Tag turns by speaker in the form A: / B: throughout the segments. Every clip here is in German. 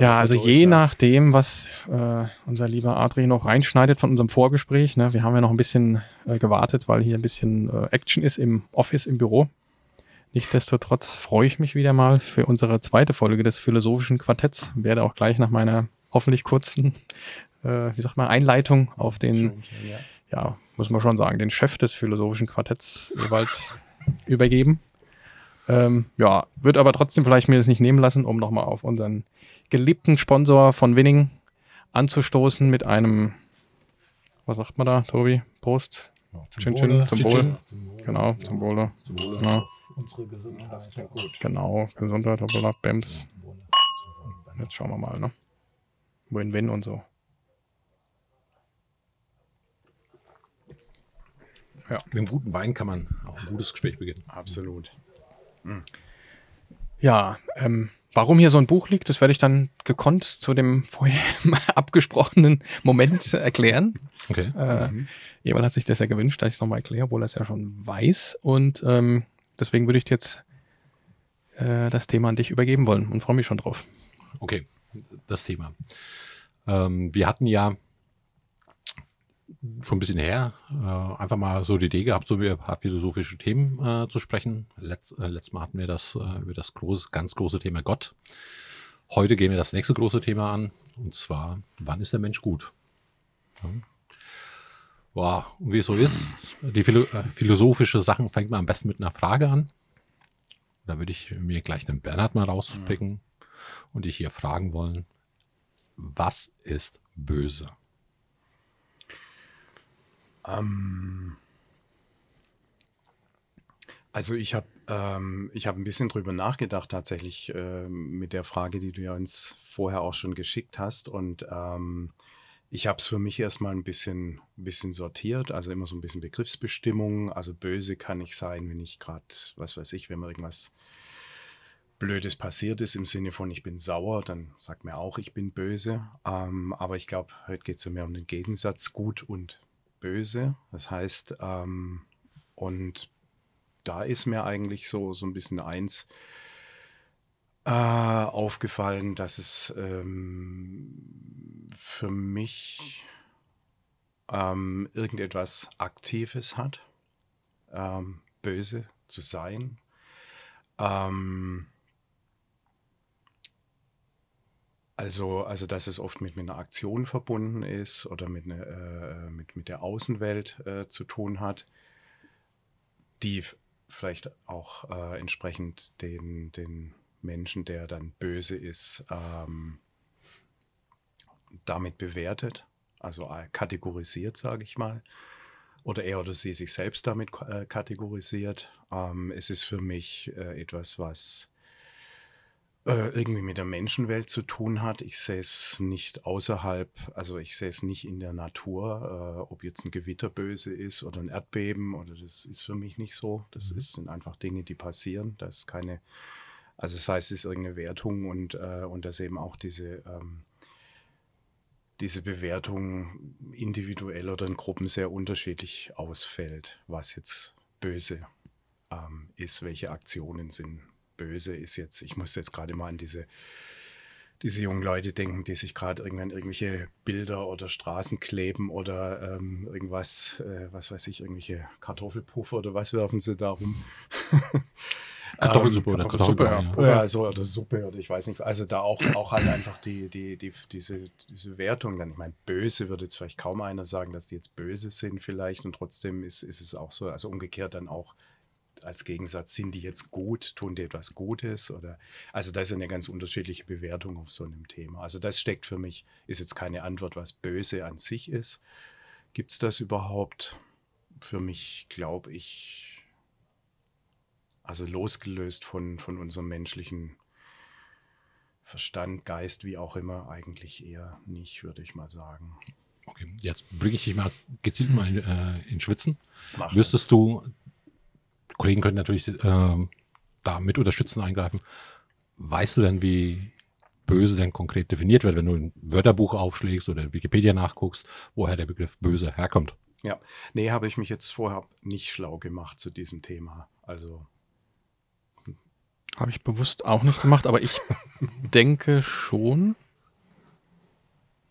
A: Ja, also durch, je ja. nachdem, was äh, unser lieber Adri noch reinschneidet von unserem Vorgespräch. Ne? Wir haben ja noch ein bisschen äh, gewartet, weil hier ein bisschen äh, Action ist im Office, im Büro. Nichtsdestotrotz freue ich mich wieder mal für unsere zweite Folge des philosophischen Quartetts. Werde auch gleich nach meiner hoffentlich kurzen, äh, wie sagt man, Einleitung auf den, ja. ja, muss man schon sagen, den Chef des philosophischen Quartetts, Ewald, übergeben. Ähm, ja, wird aber trotzdem vielleicht mir das nicht nehmen lassen, um nochmal auf unseren geliebten Sponsor von Winning anzustoßen mit einem, was sagt man da, Tobi? Prost. Ja, zum Chin Chin, zum Wohl. Genau, zum Wohle. Genau. Unsere Gesundheit. Das klingt gut. Genau, Gesundheit, hoppala, Bems. Jetzt schauen wir mal, ne? Win-Win und so.
B: Ja. Mit einem guten Wein kann man auch ein gutes Gespräch beginnen.
A: Absolut. Ja, ähm, warum hier so ein Buch liegt, das werde ich dann gekonnt zu dem vorher abgesprochenen Moment erklären. Okay. Äh, mhm. Jemand hat sich das ja gewünscht, dass ich es nochmal erkläre, obwohl er es ja schon weiß. Und ähm, deswegen würde ich jetzt äh, das Thema an dich übergeben wollen und freue mich schon drauf.
B: Okay, das Thema. Ähm, wir hatten ja schon ein bisschen her, äh, einfach mal so die Idee gehabt, so über ein paar philosophische Themen äh, zu sprechen. Letz, äh, letztes Mal hatten wir das äh, über das große, ganz große Thema Gott. Heute gehen wir das nächste große Thema an, und zwar, wann ist der Mensch gut? Ja. Wow. Und wie es so ist, die Philo äh, philosophische Sachen fängt man am besten mit einer Frage an. Da würde ich mir gleich den Bernhard mal rauspicken mhm. und dich hier fragen wollen, was ist böse?
C: Ähm, also ich habe ähm, hab ein bisschen drüber nachgedacht tatsächlich ähm, mit der Frage, die du ja uns vorher auch schon geschickt hast. Und ähm, ich habe es für mich erstmal ein bisschen, bisschen sortiert, also immer so ein bisschen Begriffsbestimmung. Also böse kann ich sein, wenn ich gerade, was weiß ich, wenn mir irgendwas Blödes passiert ist im Sinne von ich bin sauer, dann sagt mir auch, ich bin böse. Ähm, aber ich glaube, heute geht es ja mehr um den Gegensatz gut und böse. Das heißt, ähm, und da ist mir eigentlich so, so ein bisschen eins äh, aufgefallen, dass es ähm, für mich ähm, irgendetwas Aktives hat, ähm, böse zu sein. Ähm, Also, also dass es oft mit, mit einer Aktion verbunden ist oder mit, eine, äh, mit, mit der Außenwelt äh, zu tun hat, die vielleicht auch äh, entsprechend den, den Menschen, der dann böse ist, ähm, damit bewertet, also äh, kategorisiert, sage ich mal. Oder er oder sie sich selbst damit äh, kategorisiert. Ähm, es ist für mich äh, etwas, was äh, irgendwie mit der Menschenwelt zu tun hat. Ich sehe es nicht außerhalb, also ich sehe es nicht in der Natur, äh, ob jetzt ein Gewitter böse ist oder ein Erdbeben oder das ist für mich nicht so. Das mhm. ist, sind einfach Dinge, die passieren. Das ist keine, also das heißt, es ist irgendeine Wertung und, äh, und dass eben auch diese, ähm, diese Bewertung individuell oder in Gruppen sehr unterschiedlich ausfällt, was jetzt böse ähm, ist, welche Aktionen sind böse ist jetzt, ich muss jetzt gerade mal an diese, diese jungen Leute denken, die sich gerade irgendwann irgendwelche Bilder oder Straßen kleben oder ähm, irgendwas, äh, was weiß ich, irgendwelche Kartoffelpuffer oder was werfen sie da rum.
B: Kartoffelsuppe ähm, oder Kartoffelsuppe,
C: ja. ja. so, oder Suppe oder ich weiß nicht. Also da auch, auch halt einfach die, die, die, diese, diese Wertung dann. Ich meine, böse würde jetzt vielleicht kaum einer sagen, dass die jetzt böse sind vielleicht und trotzdem ist, ist es auch so, also umgekehrt dann auch als Gegensatz, sind die jetzt gut, tun die etwas Gutes oder also da ist eine ganz unterschiedliche Bewertung auf so einem Thema. Also das steckt für mich, ist jetzt keine Antwort, was böse an sich ist. Gibt es das überhaupt? Für mich glaube ich, also losgelöst von, von unserem menschlichen Verstand, Geist, wie auch immer, eigentlich eher nicht, würde ich mal sagen.
B: Okay, jetzt bringe ich dich mal gezielt mal äh, in Schwitzen. Mach Wüsstest du Kollegen können natürlich äh, da mit unterstützen, eingreifen. Weißt du denn, wie böse denn konkret definiert wird, wenn du ein Wörterbuch aufschlägst oder Wikipedia nachguckst, woher der Begriff böse herkommt?
C: Ja, nee, habe ich mich jetzt vorher nicht schlau gemacht zu diesem Thema. Also
A: Habe ich bewusst auch nicht gemacht, aber ich denke schon.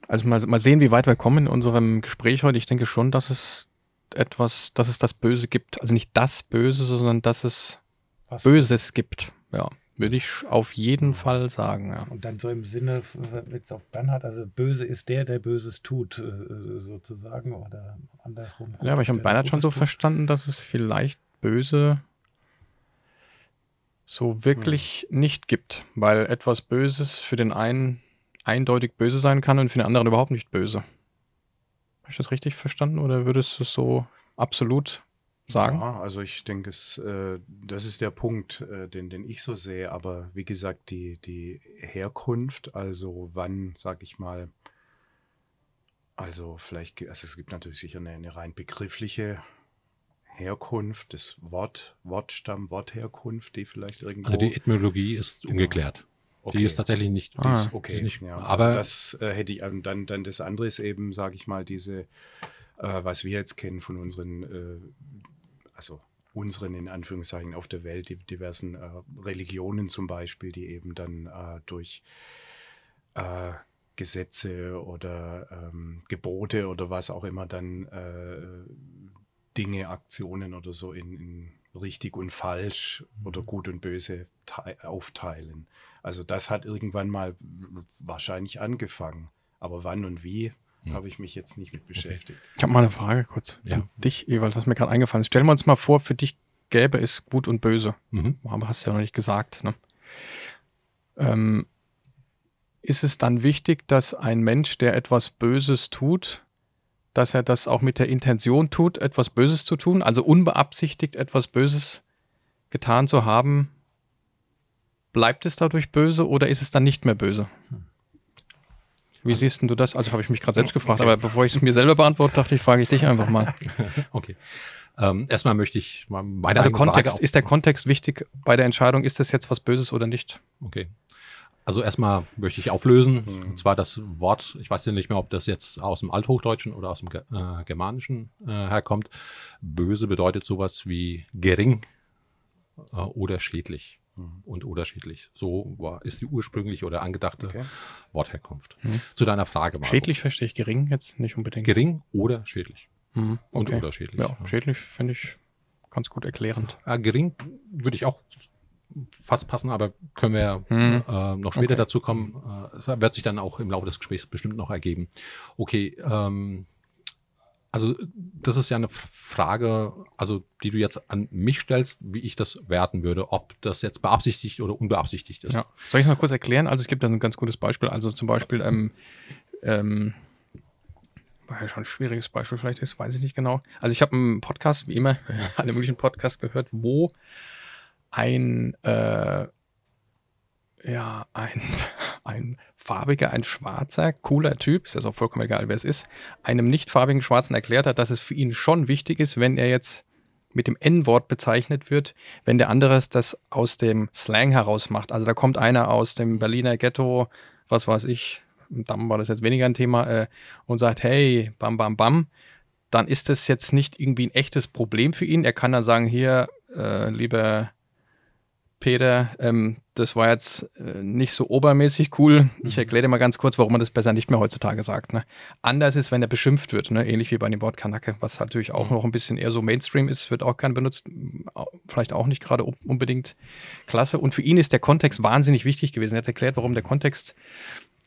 A: Also mal, mal sehen, wie weit wir kommen in unserem Gespräch heute. Ich denke schon, dass es etwas, dass es das Böse gibt. Also nicht das Böse, sondern dass es Was Böses gibt. Ja, würde ich auf jeden Fall sagen. Ja.
D: Und dann so im Sinne jetzt auf Bernhard, also böse ist der, der Böses tut, äh, sozusagen, oder andersrum.
A: Ja, aber ich habe Bernhard schon so verstanden, dass es vielleicht böse so wirklich hm. nicht gibt, weil etwas Böses für den einen eindeutig böse sein kann und für den anderen überhaupt nicht böse. Habe ich das richtig verstanden oder würdest du es so absolut sagen?
C: Ja, also ich denke, es, äh, das ist der Punkt, äh, den, den ich so sehe. Aber wie gesagt, die, die Herkunft, also wann, sag ich mal, also vielleicht, also es gibt natürlich sicher eine, eine rein begriffliche Herkunft, das Wort, Wortstamm, Wortherkunft, die vielleicht irgendwo.
B: Also die Etymologie ist genau. ungeklärt. Okay. Die ist tatsächlich nicht.
C: Ah,
B: ist,
C: okay,
B: nicht,
C: ja, aber also das äh, hätte ich ähm, dann, dann das andere ist eben, sage ich mal, diese, äh, was wir jetzt kennen von unseren, äh, also unseren in Anführungszeichen auf der Welt, die diversen äh, Religionen zum Beispiel, die eben dann äh, durch äh, Gesetze oder ähm, Gebote oder was auch immer dann Dinge, Aktionen oder so in, in richtig und falsch mhm. oder gut und böse aufteilen. Also das hat irgendwann mal wahrscheinlich angefangen. Aber wann und wie, hm. habe ich mich jetzt nicht mit beschäftigt. Okay.
A: Ich habe mal eine Frage kurz ja. an dich, Ewald, was mir gerade eingefallen ist. Stellen wir uns mal vor, für dich gäbe es gut und böse. Mhm. Aber hast du ja noch nicht gesagt. Ne? Ähm, ist es dann wichtig, dass ein Mensch, der etwas Böses tut, dass er das auch mit der Intention tut, etwas Böses zu tun, also unbeabsichtigt etwas Böses getan zu haben, bleibt es dadurch böse oder ist es dann nicht mehr böse? Wie siehst du das? Also habe ich mich gerade selbst gefragt, okay. aber bevor ich es mir selber beantworte, dachte ich, frage ich dich einfach mal.
B: okay. Ähm, erstmal möchte ich mal
A: meine Also Kontext, ist der Kontext wichtig bei der Entscheidung, ist das jetzt was Böses oder nicht?
B: Okay. Also erstmal möchte ich auflösen, mhm. und zwar das Wort, ich weiß ja nicht mehr, ob das jetzt aus dem Althochdeutschen oder aus dem äh, Germanischen äh, herkommt. Böse bedeutet sowas wie gering äh, oder schädlich mhm. und oder schädlich. So war, ist die ursprüngliche oder angedachte okay. Wortherkunft. Mhm. Zu deiner Frage.
A: Marco. Schädlich verstehe ich gering jetzt nicht unbedingt.
B: Gering oder schädlich.
A: Mhm. Okay.
B: Und oder schädlich.
A: Ja, schädlich finde ich ganz gut erklärend.
B: gering würde ich auch fast passen, aber können wir hm. äh, noch später okay. dazu kommen. Äh, wird sich dann auch im Laufe des Gesprächs bestimmt noch ergeben. Okay, ähm, also das ist ja eine Frage, also die du jetzt an mich stellst, wie ich das werten würde, ob das jetzt beabsichtigt oder unbeabsichtigt ist. Ja.
A: Soll ich es mal kurz erklären? Also es gibt da ein ganz gutes Beispiel. Also zum Beispiel, ähm, ähm, war ja schon ein schwieriges Beispiel vielleicht ist, weiß ich nicht genau. Also ich habe einen Podcast, wie immer, alle möglichen Podcasts gehört, wo ein, äh, ja, ein, ein farbiger, ein schwarzer, cooler Typ, ist ja auch vollkommen egal, wer es ist, einem nicht farbigen Schwarzen erklärt hat, dass es für ihn schon wichtig ist, wenn er jetzt mit dem N-Wort bezeichnet wird, wenn der andere das aus dem Slang heraus macht. Also da kommt einer aus dem Berliner Ghetto, was weiß ich, dann war das jetzt weniger ein Thema, äh, und sagt, hey, bam, bam, bam, dann ist das jetzt nicht irgendwie ein echtes Problem für ihn. Er kann dann sagen, hier, äh, lieber Peter, ähm, das war jetzt äh, nicht so obermäßig cool. Ich mhm. erkläre dir mal ganz kurz, warum man das besser nicht mehr heutzutage sagt. Ne? Anders ist, wenn er beschimpft wird, ne? ähnlich wie bei dem Wort Kanacke, was natürlich auch mhm. noch ein bisschen eher so Mainstream ist, wird auch gern benutzt, vielleicht auch nicht gerade unbedingt klasse. Und für ihn ist der Kontext wahnsinnig wichtig gewesen. Er hat erklärt, warum der Kontext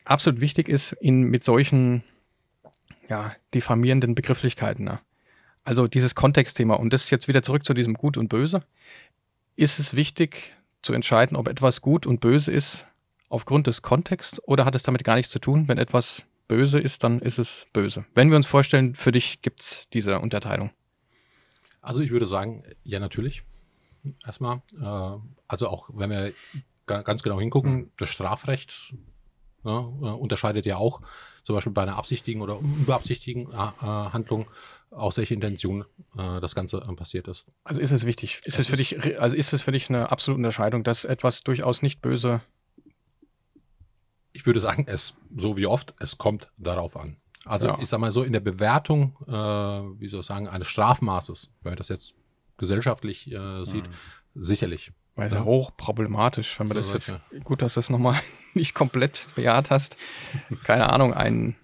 A: absolut wichtig ist, ihn mit solchen ja, diffamierenden Begrifflichkeiten. Ne? Also dieses Kontextthema. Und das jetzt wieder zurück zu diesem Gut und Böse. Ist es wichtig, zu entscheiden, ob etwas gut und böse ist aufgrund des Kontexts oder hat es damit gar nichts zu tun? Wenn etwas böse ist, dann ist es böse. Wenn wir uns vorstellen, für dich gibt es diese Unterteilung.
B: Also ich würde sagen, ja natürlich. Erstmal. Äh, also auch wenn wir ganz genau hingucken, das Strafrecht ne, unterscheidet ja auch zum Beispiel bei einer absichtigen oder unbeabsichtigen äh, äh Handlung aus welcher Intention äh, das Ganze äh, passiert ist.
A: Also ist es wichtig? Ist es, es für dich, also ist es für dich eine absolute Unterscheidung, dass etwas durchaus nicht böse?
B: Ich würde sagen, es so wie oft, es kommt darauf an. Also ja. ich sag mal so in der Bewertung, äh, wie soll ich sagen, eines Strafmaßes, wenn man das jetzt gesellschaftlich äh, sieht, mhm. sicherlich
A: Weil es ja.
B: Ja.
A: hochproblematisch, wenn man
B: So
A: das jetzt, gut, dass du es nochmal nicht komplett bejaht hast. Keine Ahnung, ein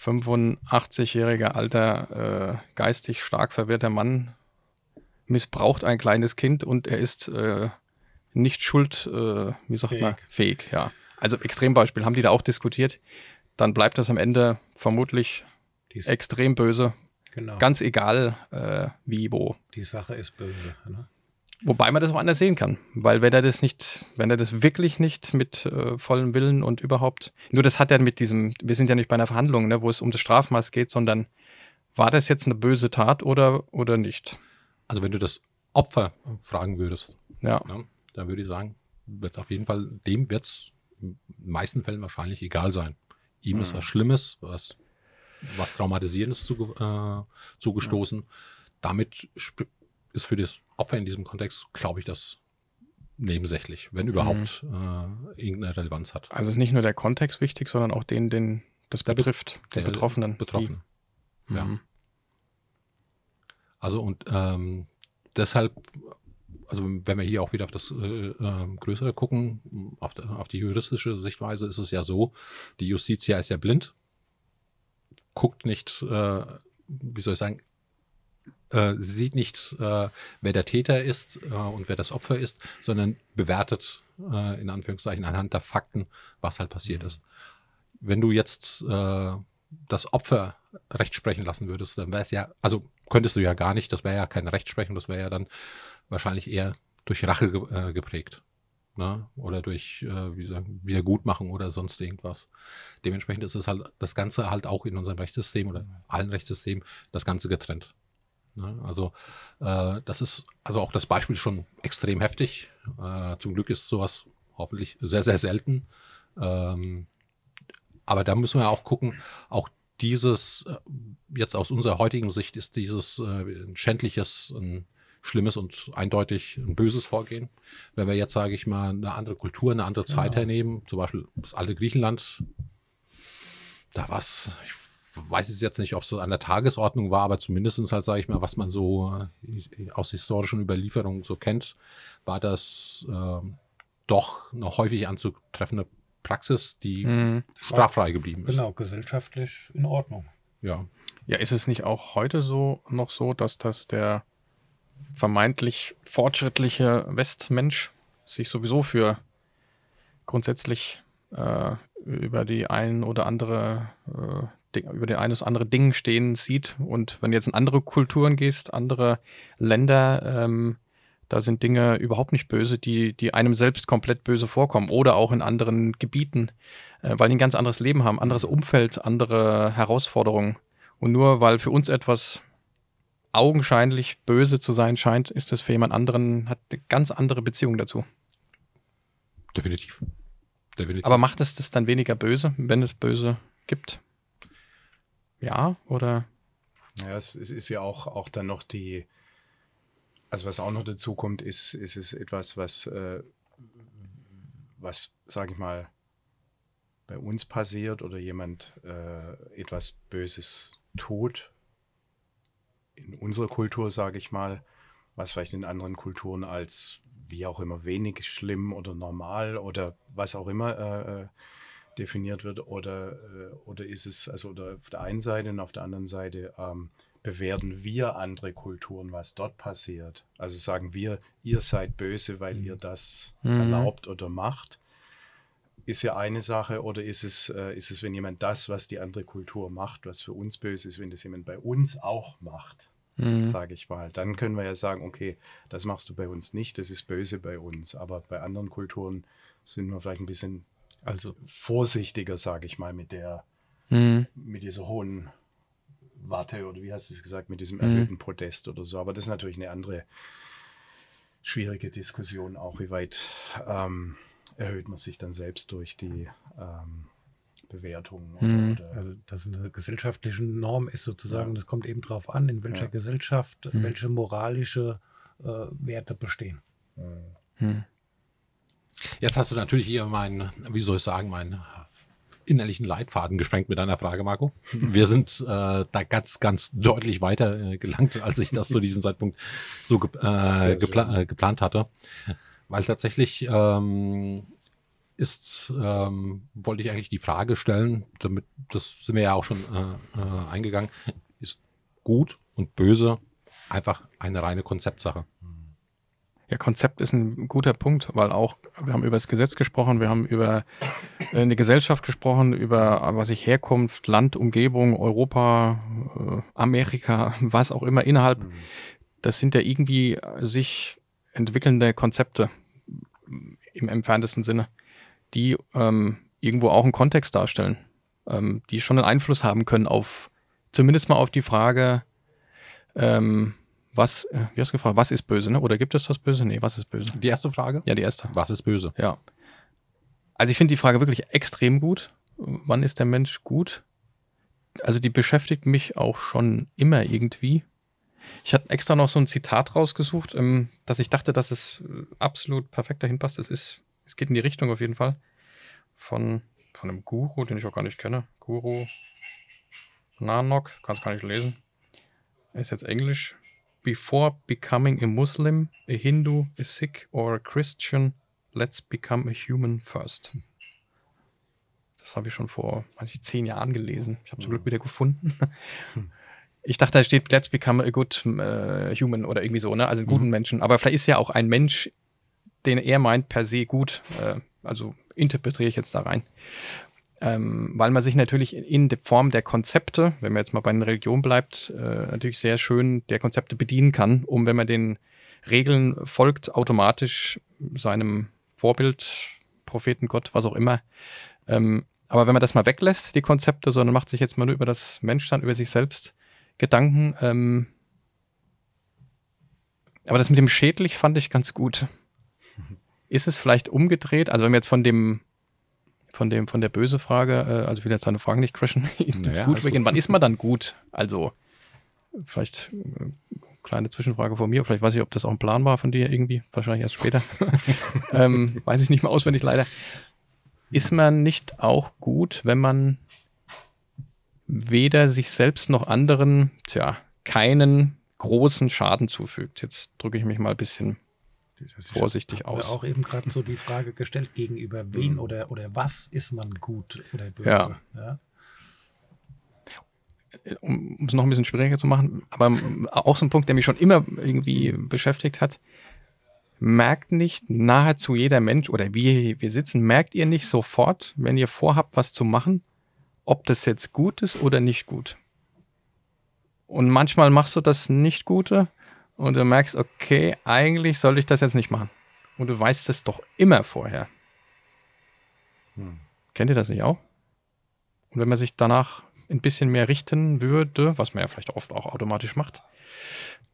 A: 85-jähriger alter, äh, geistig stark verwirrter Mann missbraucht ein kleines Kind und er ist äh, nicht schuld, äh, wie sagt
D: Fähig.
A: man, fähig, ja. Also Extrembeispiel, haben die da auch diskutiert. Dann bleibt das am Ende vermutlich
D: Die,
A: extrem böse,
D: genau.
A: ganz egal äh, wie, wo.
D: die Sache ist böse. Ne?
A: Wobei man das auch anders sehen kann, weil wenn er das nicht, wenn er das wirklich nicht mit äh, vollem Willen und überhaupt, nur das hat er mit diesem, wir sind ja nicht bei einer Verhandlung, ne, wo es um das Strafmaß geht, sondern war das jetzt eine böse Tat oder, oder nicht?
B: Also wenn du das Opfer fragen würdest,
A: Ja,
B: ne, dann würde ich sagen, wird auf jeden Fall, dem wird es in den meisten Fällen wahrscheinlich egal sein. Ihm ist
C: Mhm.
B: was Schlimmes, was, was Traumatisierendes zuge, äh, zugestoßen. Damit sp- ist für das Opfer in diesem Kontext, glaube ich, das nebensächlich, wenn überhaupt äh, irgendeine Relevanz hat.
A: also ist nicht nur der Kontext wichtig, sondern auch den, den das
B: Der Be-
A: betrifft, den
B: Der
A: Betroffenen. die-
B: Betroffene. Ja.
A: Mhm.
B: Also und ähm, deshalb, also wenn wir hier auch wieder auf das äh, ähm, Größere gucken, auf, der- auf die juristische Sichtweise ist es ja so, die Justitia ist ja blind, guckt nicht, äh, wie soll ich sagen, äh, sie sieht nicht, äh, wer der Täter ist äh, und wer das Opfer ist, sondern bewertet äh, in Anführungszeichen anhand der Fakten, was halt passiert ist. Wenn du jetzt äh, das Opfer Recht sprechen lassen würdest, dann wäre es ja, also könntest du ja gar nicht, das wäre ja kein Rechtsprechen, das wäre ja dann wahrscheinlich eher durch Rache ge äh, geprägt. Ne? Oder durch äh, wie sagen, Wiedergutmachung oder sonst irgendwas. Dementsprechend ist es halt das Ganze halt auch in unserem Rechtssystem oder allen Rechtssystemen das Ganze getrennt. Ne? Also äh, das ist also auch das Beispiel schon extrem heftig. Äh, zum Glück ist sowas hoffentlich sehr, sehr selten. Ähm, aber da müssen wir auch gucken, auch dieses, äh, jetzt aus unserer heutigen Sicht, ist dieses äh, ein schändliches, ein schlimmes und eindeutig ein böses Vorgehen. Wenn wir jetzt, sage ich mal, eine andere Kultur, eine andere Zeit
D: Genau.
B: hernehmen, zum Beispiel das alte Griechenland, da war es, ich weiß es jetzt nicht, ob es an der Tagesordnung war, aber zumindestens halt, sage ich mal, was man so äh, aus historischen Überlieferungen so kennt, war das ähm, doch eine häufig anzutreffende Praxis, die
A: Mhm.
B: straffrei geblieben ist.
D: Genau, gesellschaftlich in Ordnung.
B: Ja.
A: Ja, ist es nicht auch heute so noch so, dass das der vermeintlich fortschrittliche Westmensch sich sowieso für grundsätzlich äh, über die ein oder andere äh, über den ein oder andere Ding stehen sieht und wenn du jetzt in andere Kulturen gehst, andere Länder, ähm, da sind Dinge überhaupt nicht böse, die, die einem selbst komplett böse vorkommen oder auch in anderen Gebieten, äh, weil die ein ganz anderes Leben haben, anderes Umfeld, andere Herausforderungen. Und nur weil für uns etwas augenscheinlich böse zu sein scheint, ist es für jemand anderen, hat eine ganz andere Beziehung dazu.
B: Definitiv. Definitiv.
A: Aber macht es das dann weniger böse, wenn es böse gibt? Ja, oder?
C: Ja, es, es ist ja auch, auch dann noch die, also was auch noch dazu kommt, ist, ist es etwas, was, äh, was, sage ich mal, bei uns passiert oder jemand äh, etwas Böses tut, in unserer Kultur, sage ich mal, was vielleicht in anderen Kulturen als wie auch immer wenig schlimm oder normal oder was auch immer äh, äh, definiert wird oder, äh, oder ist es, also oder auf der einen Seite und auf der anderen Seite ähm, bewerten wir andere Kulturen, was dort passiert. Also sagen wir, ihr seid böse, weil ihr das
A: Mhm.
C: erlaubt oder macht. Ist ja eine Sache, oder ist es, äh, ist es, wenn jemand das, was die andere Kultur macht, was für uns böse ist, wenn das jemand bei uns auch macht,
A: Mhm.
C: sage ich mal, dann können wir ja sagen, okay, das machst du bei uns nicht, das ist böse bei uns. Aber bei anderen Kulturen sind wir vielleicht ein bisschen
D: Also
C: vorsichtiger, sage ich mal, mit der,
A: Mhm.
C: mit dieser hohen Warte oder wie hast du es gesagt, mit diesem
A: Mhm.
C: erhöhten Protest oder so. Aber das ist natürlich eine andere schwierige Diskussion, auch wie weit ähm, erhöht man sich dann selbst durch die ähm, Bewertung.
A: Mhm.
D: Also, dass eine gesellschaftliche Norm ist sozusagen, das kommt eben darauf an, in welcher
C: Ja.
D: Gesellschaft
A: Mhm.
D: welche moralische äh, Werte bestehen.
C: äh,
A: Mhm.
B: Jetzt hast du natürlich hier mein, wie soll ich sagen, mein innerlichen Leitfaden gesprengt mit deiner Frage, Marco. Wir sind äh, da ganz, ganz deutlich weiter äh, gelangt, als ich das zu diesem Zeitpunkt so ge äh, gepla äh, geplant hatte. Weil tatsächlich ähm, ist, ähm, wollte ich eigentlich die Frage stellen, damit, das sind wir ja auch schon äh, äh, eingegangen, ist gut und böse einfach eine reine Konzeptsache.
A: Ja, Konzept ist ein guter Punkt, weil auch, wir haben über das Gesetz gesprochen, wir haben über äh, eine Gesellschaft gesprochen, über was ich Herkunft, Land, Umgebung, Europa, äh, Amerika, was auch immer innerhalb. Das sind ja irgendwie sich entwickelnde Konzepte im entferntesten Sinne, die ähm, irgendwo auch einen Kontext darstellen, ähm, die schon einen Einfluss haben können auf, zumindest mal auf die Frage, ähm, was, äh, wie hast du gefragt, was ist böse, ne? Oder gibt es das Böse? Nee, was ist böse?
B: Die erste Frage?
A: Ja, die erste.
B: Was ist böse?
A: Ja. Also ich finde die Frage wirklich extrem gut. Wann ist der Mensch gut? Also die beschäftigt mich auch schon immer irgendwie. Ich hatte extra noch so ein Zitat rausgesucht, ähm, dass ich dachte, dass es äh, absolut perfekt dahin passt. Es ist, es geht in die Richtung auf jeden Fall. Von, von einem Guru, den ich auch gar nicht kenne. Guru Nanok, kann es gar nicht lesen. Er ist jetzt Englisch. Before becoming a Muslim, a Hindu, a Sikh or a Christian, let's become a human first. Das habe ich schon vor manche zehn Jahren gelesen. Ich habe zum Glück wieder gefunden. Ich dachte, da steht Let's become a good äh, human oder irgendwie so, ne? Also einen guten
B: Mhm.
A: Menschen. Aber vielleicht ist ja auch ein Mensch, den er meint, per se gut. Äh, also interpretiere ich jetzt da rein. Ähm, weil man sich natürlich in, in der Form der Konzepte, wenn man jetzt mal bei einer Religion bleibt, äh, natürlich sehr schön der Konzepte bedienen kann, um, wenn man den Regeln folgt, automatisch seinem Vorbild, Propheten, Gott, was auch immer. Ähm, aber wenn man das mal weglässt, die Konzepte, sondern macht sich jetzt mal nur über das Menschsein, über sich selbst Gedanken. Ähm, aber das mit dem schädlich fand ich ganz gut. Ist es vielleicht umgedreht? Also wenn wir jetzt von dem von dem von der böse Frage, äh, also ich will jetzt seine Fragen nicht crashen,
B: Naja,
A: gut
B: gut.
A: Wann ist man dann gut? Also vielleicht äh, kleine Zwischenfrage von mir. Vielleicht weiß ich, ob das auch ein Plan war von dir irgendwie. Wahrscheinlich erst später. ähm, weiß ich nicht mehr auswendig leider. Ist man nicht auch gut, wenn man weder sich selbst noch anderen, tja, keinen großen Schaden zufügt? Jetzt drücke ich mich mal ein bisschen
D: Ist
A: vorsichtig aus.
D: auch eben gerade so die Frage gestellt, gegenüber wen oder, oder was ist man gut oder böse.
A: Ja.
D: Ja.
A: um um es noch ein bisschen schwieriger zu machen, aber ähm, auch so ein Punkt, der mich schon immer irgendwie beschäftigt hat. Merkt nicht nahezu jeder Mensch oder wir, wir sitzen, merkt ihr nicht sofort, wenn ihr vorhabt, was zu machen, ob das jetzt gut ist oder nicht gut? Und manchmal machst du das nicht Gute und du merkst, okay, eigentlich soll ich das jetzt nicht machen. Und du weißt es doch immer vorher.
C: Hm.
A: Kennt ihr das nicht auch? Und wenn man sich danach ein bisschen mehr richten würde, was man ja vielleicht oft auch automatisch macht,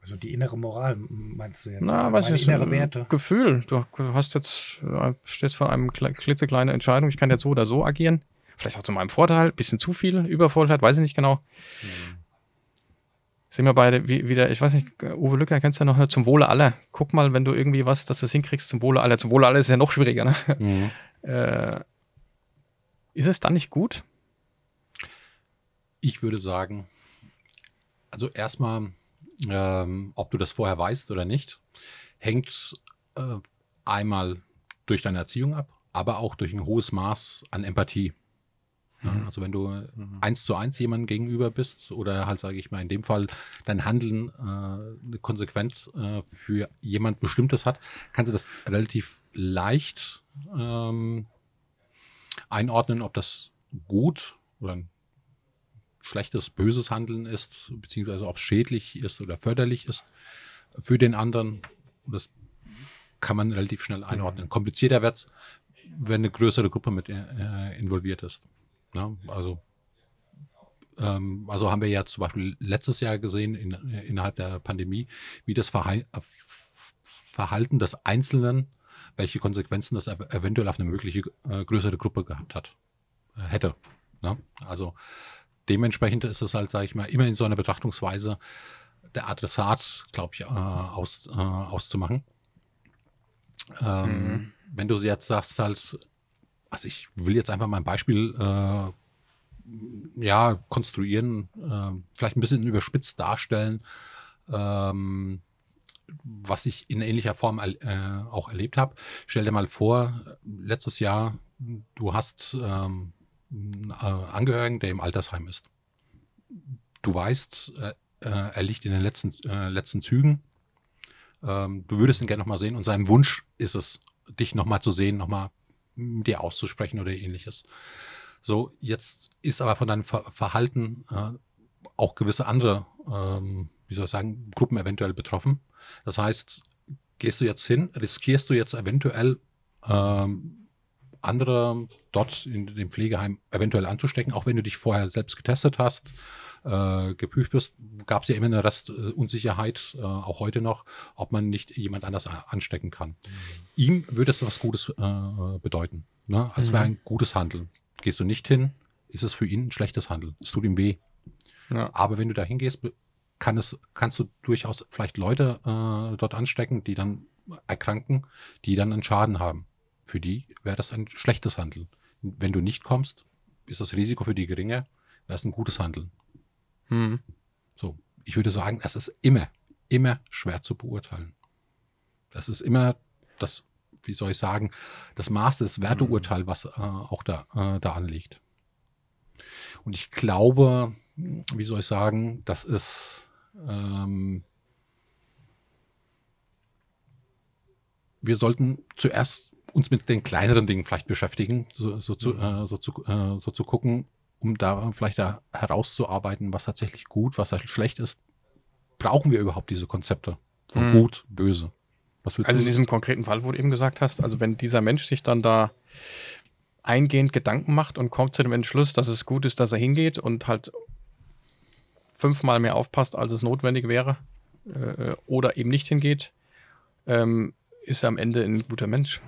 D: Also die innere Moral meinst du jetzt?
A: na,
D: Meine
A: weiß ich
D: innere Werte.
A: Gefühl. Du hast jetzt, äh, stehst vor einem kle- klitzekleine Entscheidung, ich kann jetzt so oder so agieren. Vielleicht auch zu meinem Vorteil, bisschen zu viel Übervorteil, weiß ich nicht genau. Sind wir beide wie, wieder, ich weiß nicht, Uwe Lücker kennst du ja noch, ne? zum Wohle aller. Guck mal, wenn du irgendwie was, dass du es hinkriegst, zum Wohle aller. Zum Wohle aller ist ja noch schwieriger, ne?
B: Mhm.
A: Äh, ist es dann nicht gut?
B: Ich würde sagen, also erstmal, ähm, ob du das vorher weißt oder nicht, hängt äh, einmal durch deine Erziehung ab, aber auch durch ein hohes Maß an Empathie. Ja,
A: Mhm.
B: also wenn du eins zu eins jemandem gegenüber bist oder halt, sage ich mal, in dem Fall dein Handeln äh, eine Konsequenz äh, für jemand Bestimmtes hat, kannst du das relativ leicht ähm, einordnen, ob das gut oder ein schlechtes, böses Handeln ist, beziehungsweise ob es schädlich ist oder förderlich ist für den anderen. Und das kann man relativ schnell einordnen. Komplizierter wird es, wenn eine größere Gruppe mit äh, involviert ist. Ja, also, ähm, also haben wir ja zum Beispiel letztes Jahr gesehen, in, innerhalb der Pandemie, wie das Verhal äh, Verhalten des Einzelnen, welche Konsequenzen das ev eventuell auf eine mögliche äh, größere Gruppe gehabt hat, äh, hätte. Ne? Also dementsprechend ist es halt, sage ich mal, immer in so einer Betrachtungsweise der Adressat, glaube ich, äh, aus, äh, auszumachen. Ähm, Wenn du jetzt sagst, halt also ich will jetzt einfach mal ein Beispiel äh, ja, konstruieren, äh, vielleicht ein bisschen überspitzt darstellen, ähm, was ich in ähnlicher Form äh, auch erlebt habe. Stell dir mal vor, letztes Jahr, du hast ähm, einen äh, Angehörigen, der im Altersheim ist. Du weißt, äh, äh, er liegt in den letzten, letzten Zügen. Ähm, du würdest ihn gerne nochmal sehen und sein Wunsch ist es, dich nochmal zu sehen, nochmal dir auszusprechen oder ähnliches. So, jetzt ist aber von deinem Ver Verhalten äh, auch gewisse andere, ähm, wie soll ich sagen, Gruppen eventuell betroffen. Das heißt, gehst du jetzt hin, riskierst du jetzt eventuell ähm, andere dort in dem Pflegeheim eventuell anzustecken, auch wenn du dich vorher selbst getestet hast, äh, geprüft bist, gab es ja immer eine Restunsicherheit, äh, auch heute noch, ob man nicht jemand anders anstecken kann. Mhm. Ihm würde es was Gutes äh, bedeuten. Ne? Also mhm. es wäre ein gutes Handeln. Gehst du nicht hin, ist es für ihn ein schlechtes Handeln. Es tut ihm weh. Ja. Aber wenn du da hingehst, kann es, kannst du durchaus vielleicht Leute äh, dort anstecken, die dann erkranken, die dann einen Schaden haben. Für die wäre das ein schlechtes Handeln. Wenn du nicht kommst, ist das Risiko für die geringer, wäre es ein gutes Handeln. Hm. So, ich würde sagen, es ist immer, immer schwer zu beurteilen. Das ist immer das, wie soll ich sagen, das Maß des Werteurteils, was äh, auch da, äh, da anliegt. Und ich glaube, wie soll ich sagen, das ist ähm, wir sollten zuerst uns mit den kleineren Dingen vielleicht beschäftigen, so, so, zu, mhm. äh, so, zu, äh, so zu gucken, um da vielleicht da herauszuarbeiten, was tatsächlich gut, was schlecht ist. Brauchen wir überhaupt diese Konzepte von mhm. gut, böse?
A: also in diesem konkreten Fall, wo du eben gesagt hast, also wenn dieser Mensch sich dann da eingehend Gedanken macht und kommt zu dem Entschluss, dass es gut ist, dass er hingeht und halt fünfmal mehr aufpasst, als es notwendig wäre, äh, oder eben nicht hingeht, ähm, ist er am Ende ein guter Mensch.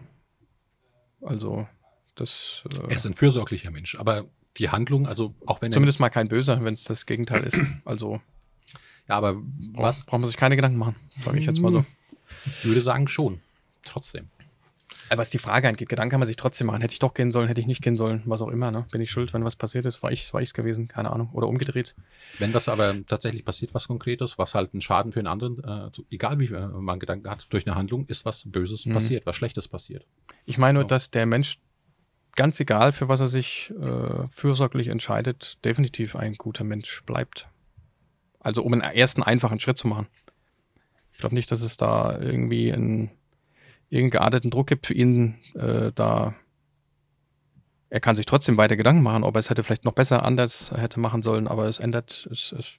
A: Also das.
B: Äh, er ist ein fürsorglicher Mensch, aber die Handlung, also auch wenn
A: Zumindest mal kein Böser, wenn es das Gegenteil ist. Also.
B: Ja, aber
A: was? Braucht man sich keine Gedanken machen, sage ich jetzt mal so.
B: Ich würde sagen schon. Trotzdem.
A: Aber was die Frage angeht, Gedanken kann man sich trotzdem machen. Hätte ich doch gehen sollen, hätte ich nicht gehen sollen, was auch immer. Ne? Bin ich schuld, wenn was passiert ist? War ich es gewesen? Keine Ahnung. Oder umgedreht.
B: Wenn das aber tatsächlich passiert, was Konkretes, was halt ein Schaden für einen anderen, äh, egal wie äh, man Gedanken hat, durch eine Handlung ist was Böses mhm. passiert, was Schlechtes passiert.
A: Ich meine nur, so. dass der Mensch, ganz egal, für was er sich äh, fürsorglich entscheidet, definitiv ein guter Mensch bleibt. Also um einen ersten einfachen Schritt zu machen. Ich glaube nicht, dass es da irgendwie ein irgendeinen gearteten Druck gibt für ihn, äh, da er kann sich trotzdem weiter Gedanken machen, ob er es hätte vielleicht noch besser anders hätte machen sollen, aber es ändert, es, es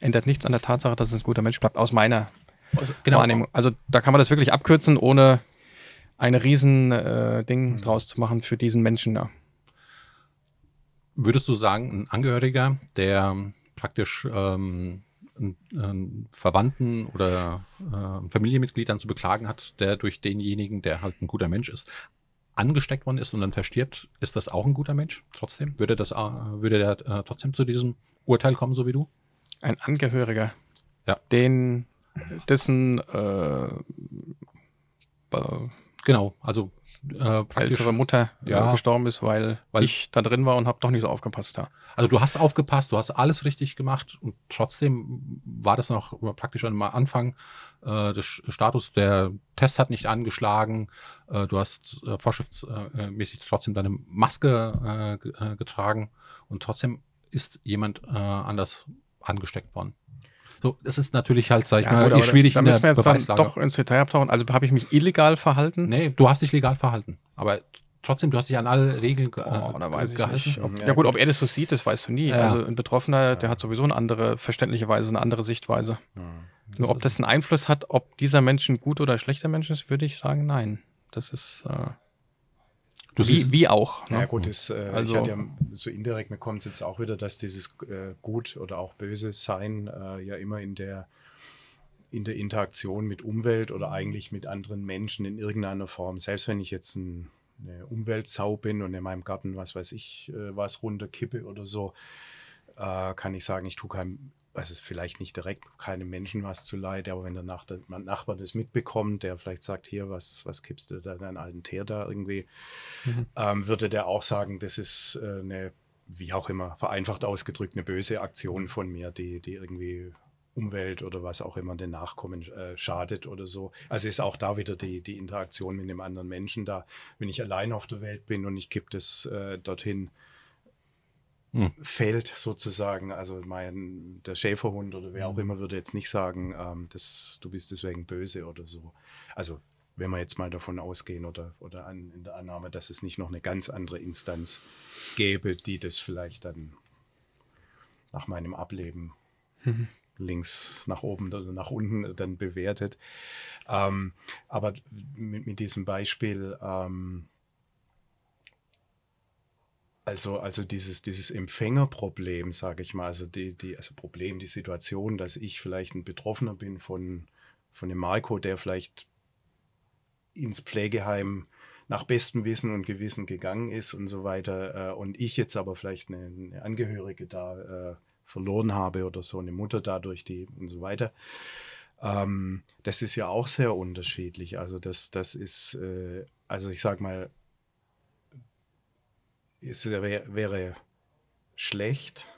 A: ändert nichts an der Tatsache, dass es ein guter Mensch bleibt, aus meiner also, genau. Wahrnehmung. Also da kann man das wirklich abkürzen, ohne ein riesen äh, Ding mhm. draus zu machen für diesen Menschen da.
B: Würdest du sagen, ein Angehöriger, der praktisch ähm, einen, Verwandten oder äh, Familienmitgliedern zu beklagen hat, der durch denjenigen, der halt ein guter Mensch ist, angesteckt worden ist und dann verstirbt, ist das auch ein guter Mensch trotzdem? Würde, das, äh, würde der äh, trotzdem zu diesem Urteil kommen, so wie du?
A: Ein Angehöriger, ja. den, dessen äh,
B: genau, also
A: äh, ältere Mutter äh, ja, gestorben ist, weil, weil ich da drin war und habe doch nicht so aufgepasst da.
B: Also du hast aufgepasst, du hast alles richtig gemacht und trotzdem war das noch praktisch am Anfang äh, des Status. Der Test hat nicht angeschlagen, äh, du hast äh, vorschriftsmäßig trotzdem deine Maske äh, getragen und trotzdem ist jemand anders angesteckt worden. So, das ist natürlich halt, sag ich ja, mal, gut, schwierig
A: da müssen wir jetzt dann doch ins Detail abtauchen. Also habe ich mich illegal verhalten?
B: Nee, du hast dich legal verhalten. Aber trotzdem, du hast dich an alle Regeln ge oh,
A: weiß gehalten. Ich nicht, ob, ja, gut, ob er das so sieht, das weißt du nie. Ja. Also ein Betroffener, der hat sowieso eine andere, verständlicherweise eine andere Sichtweise. Ja. Nur ob das einen Einfluss hat, ob dieser Mensch ein guter oder schlechter Mensch ist, würde ich sagen, nein. Das ist äh, wie, wie auch.
C: Ne? Ja gut, das, äh, also, ich hatte ja so indirekt, mir kommt es jetzt auch wieder, dass dieses äh, Gut oder auch Böse Sein äh, ja immer in der in der Interaktion mit Umwelt oder eigentlich mit anderen Menschen in irgendeiner Form, selbst wenn ich jetzt ein, eine Umweltsau bin und in meinem Garten, was weiß ich, äh, was runterkippe oder so, äh, kann ich sagen, ich tue keinem also vielleicht nicht direkt keinem Menschen was zu leid, aber wenn der Nachbar das mitbekommt, der vielleicht sagt, hier, was, was kippst du da deinen alten Teer da irgendwie, mhm. ähm, würde der auch sagen, das ist äh, eine, wie auch immer, vereinfacht ausgedrückt, eine böse Aktion von mir, die, die irgendwie Umwelt oder was auch immer den Nachkommen äh, schadet oder so. Also ist auch da wieder die, die Interaktion mit dem anderen Menschen da. Wenn ich allein auf der Welt bin und ich kippe das äh, dorthin, hm. fällt sozusagen. Also mein, der Schäferhund oder wer auch hm. immer würde jetzt nicht sagen, ähm, das, du bist deswegen böse oder so. Also wenn wir jetzt mal davon ausgehen oder, oder an, in der Annahme, dass es nicht noch eine ganz andere Instanz gäbe, die das vielleicht dann nach meinem Ableben mhm. Links nach oben oder nach unten dann bewertet. Ähm, aber mit, mit, diesem Beispiel ähm, also, also dieses, dieses Empfängerproblem, sage ich mal, also die, die, also Problem, die Situation, dass ich vielleicht ein Betroffener bin von, von dem Marco, der vielleicht ins Pflegeheim nach bestem Wissen und Gewissen gegangen ist und so weiter. Äh, und ich jetzt aber vielleicht eine, eine Angehörige da äh, verloren habe oder so, eine Mutter dadurch, die und so weiter. Ähm, das ist ja auch sehr unterschiedlich. Also das, das ist, äh, also ich sage mal, es wäre schlecht,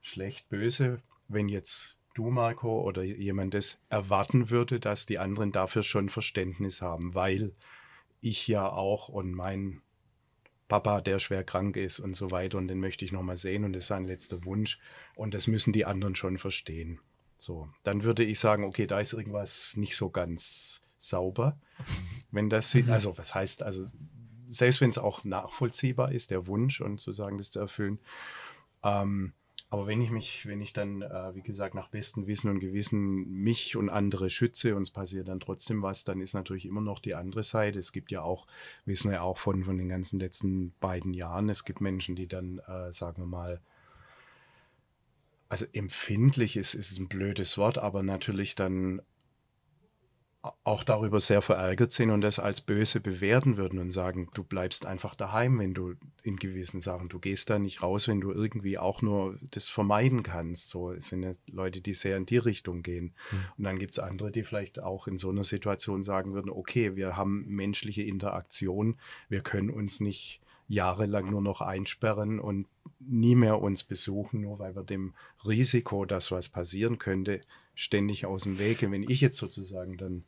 C: schlecht, böse, wenn jetzt du, Marco, oder jemand das erwarten würde, dass die anderen dafür schon Verständnis haben, weil ich ja auch und mein Papa, der schwer krank ist und so weiter und den möchte ich nochmal sehen und das ist sein letzter Wunsch und das müssen die anderen schon verstehen. So, dann würde ich sagen, okay, da ist irgendwas nicht so ganz sauber. Wenn das, mhm. also was heißt, also selbst wenn es auch nachvollziehbar ist, der Wunsch und zu sagen, das zu erfüllen. Ähm, aber wenn ich mich, wenn ich dann, äh, wie gesagt, nach bestem Wissen und Gewissen mich und andere schütze und es passiert dann trotzdem was, dann ist natürlich immer noch die andere Seite. Es gibt ja auch, wissen wir ja auch von, von den ganzen letzten beiden Jahren, es gibt Menschen, die dann, äh, sagen wir mal, also empfindlich ist, ist ein blödes Wort, aber natürlich dann auch darüber sehr verärgert sind und das als böse bewerten würden und sagen, du bleibst einfach daheim, wenn du in gewissen Sachen, du gehst da nicht raus, wenn du irgendwie auch nur das vermeiden kannst. So es sind ja Leute, die sehr in die Richtung gehen. Mhm. Und dann gibt es andere, die vielleicht auch in so einer Situation sagen würden, okay, wir haben menschliche Interaktion, wir können uns nicht jahrelang nur noch einsperren und nie mehr uns besuchen, nur weil wir dem Risiko, dass was passieren könnte, ständig aus dem Weg gehen. Wenn ich jetzt sozusagen dann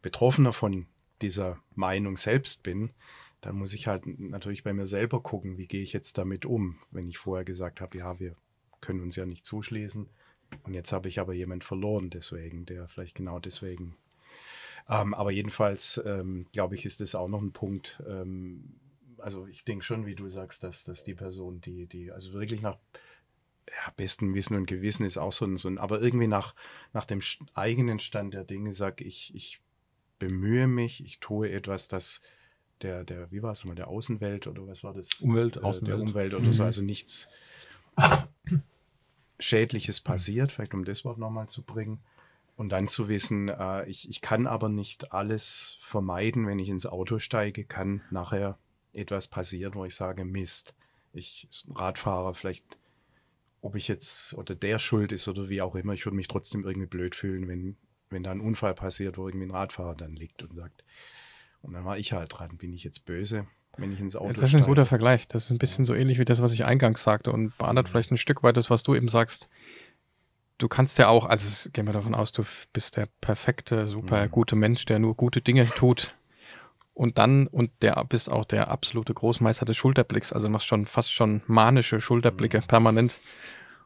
C: Betroffener von dieser Meinung selbst bin, dann muss ich halt natürlich bei mir selber gucken, wie gehe ich jetzt damit um, wenn ich vorher gesagt habe, ja, wir können uns ja nicht zuschließen. Und jetzt habe ich aber jemand verloren, deswegen, der vielleicht genau deswegen. Ähm, aber jedenfalls, ähm, glaube ich, ist das auch noch ein Punkt. Ähm, also ich denke schon, wie du sagst, dass, dass die Person, die, die, also wirklich nach ja, bestem Wissen und Gewissen ist auch so ein, so ein aber irgendwie nach, nach dem eigenen Stand der Dinge sage ich, ich bemühe mich, ich tue etwas, das der, der, wie war es mal, der Außenwelt oder was war das?
B: Umwelt,
C: äh,
B: Außenwelt.
C: Der Umwelt oder mhm. so, also nichts Schädliches passiert, vielleicht um das Wort nochmal zu bringen. Und dann zu wissen, äh, ich, ich kann aber nicht alles vermeiden, wenn ich ins Auto steige, kann nachher etwas passieren, wo ich sage, Mist, ich Radfahrer, vielleicht, ob ich jetzt oder der schuld ist oder wie auch immer, ich würde mich trotzdem irgendwie blöd fühlen, wenn wenn da ein Unfall passiert, wo irgendwie ein Radfahrer dann liegt und sagt, und dann war ich halt dran, bin ich jetzt böse, wenn ich ins Auto
A: Das ist ein guter Vergleich. Das ist ein bisschen so ähnlich wie das, was ich eingangs sagte und beantwortet mhm. vielleicht ein Stück weit das, was du eben sagst. Du kannst ja auch, also gehen wir davon aus, du bist der perfekte, super mhm. gute Mensch, der nur gute Dinge tut. Und dann, und der bist auch der absolute Großmeister des Schulterblicks, also machst schon fast schon manische Schulterblicke mhm. permanent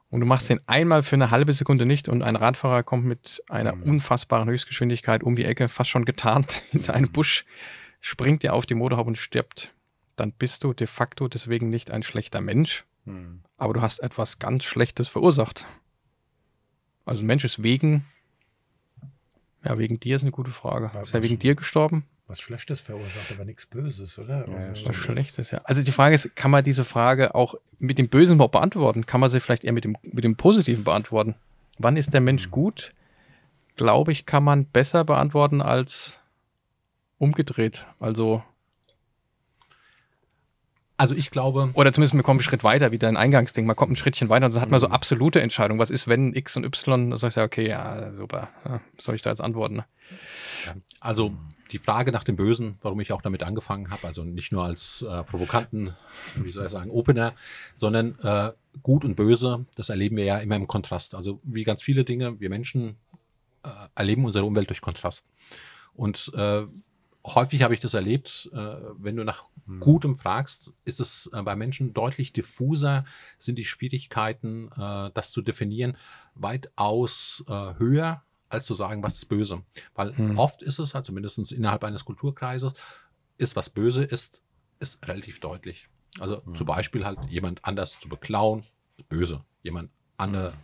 A: und du machst den einmal für eine halbe Sekunde nicht und ein Radfahrer kommt mit einer mhm. unfassbaren Höchstgeschwindigkeit um die Ecke, fast schon getarnt hinter einem Busch, springt dir auf die Motorhaube und stirbt, dann bist du de facto deswegen nicht ein schlechter Mensch, mhm. aber du hast etwas ganz Schlechtes verursacht. Also ein Mensch ist wegen, ja, wegen dir ist eine gute Frage. ist er wegen dir gestorben?
D: Was Schlechtes verursacht, aber nichts Böses, oder?
A: Ja, also, was Schlechtes, ja. Also die Frage ist, kann man diese Frage auch mit dem Bösen überhaupt beantworten? Kann man sie vielleicht eher mit dem, mit dem Positiven beantworten? Wann ist der Mensch mhm. gut? Glaube ich, kann man besser beantworten als umgedreht. Also
B: Also ich glaube.
A: Oder zumindest wir kommen einen Schritt weiter, wie dein Eingangsding. Man kommt ein Schrittchen weiter und dann hat man so
B: Mhm.
A: absolute Entscheidungen. Was ist, wenn X und Y? Da sagst du ja, okay, ja, super. Ja, soll ich da jetzt antworten?
B: Also die Frage nach dem Bösen, warum ich auch damit angefangen habe, also nicht nur als äh, provokanten, wie soll ich sagen, Opener, sondern äh, gut und böse, das erleben wir ja immer im Kontrast. Also wie ganz viele Dinge, wir Menschen äh, erleben unsere Umwelt durch Kontrast. Und äh, häufig habe ich das erlebt, äh, wenn du nach Gutem fragst, ist es äh, bei Menschen deutlich diffuser, sind die Schwierigkeiten, das zu definieren, weitaus höher, als zu sagen, was ist böse. Weil
A: Hm.
B: oft ist es halt, zumindest innerhalb eines Kulturkreises, ist was böse ist, ist relativ deutlich. Also
C: Hm.
B: zum Beispiel halt jemand anders zu beklauen, ist böse. Jemand andere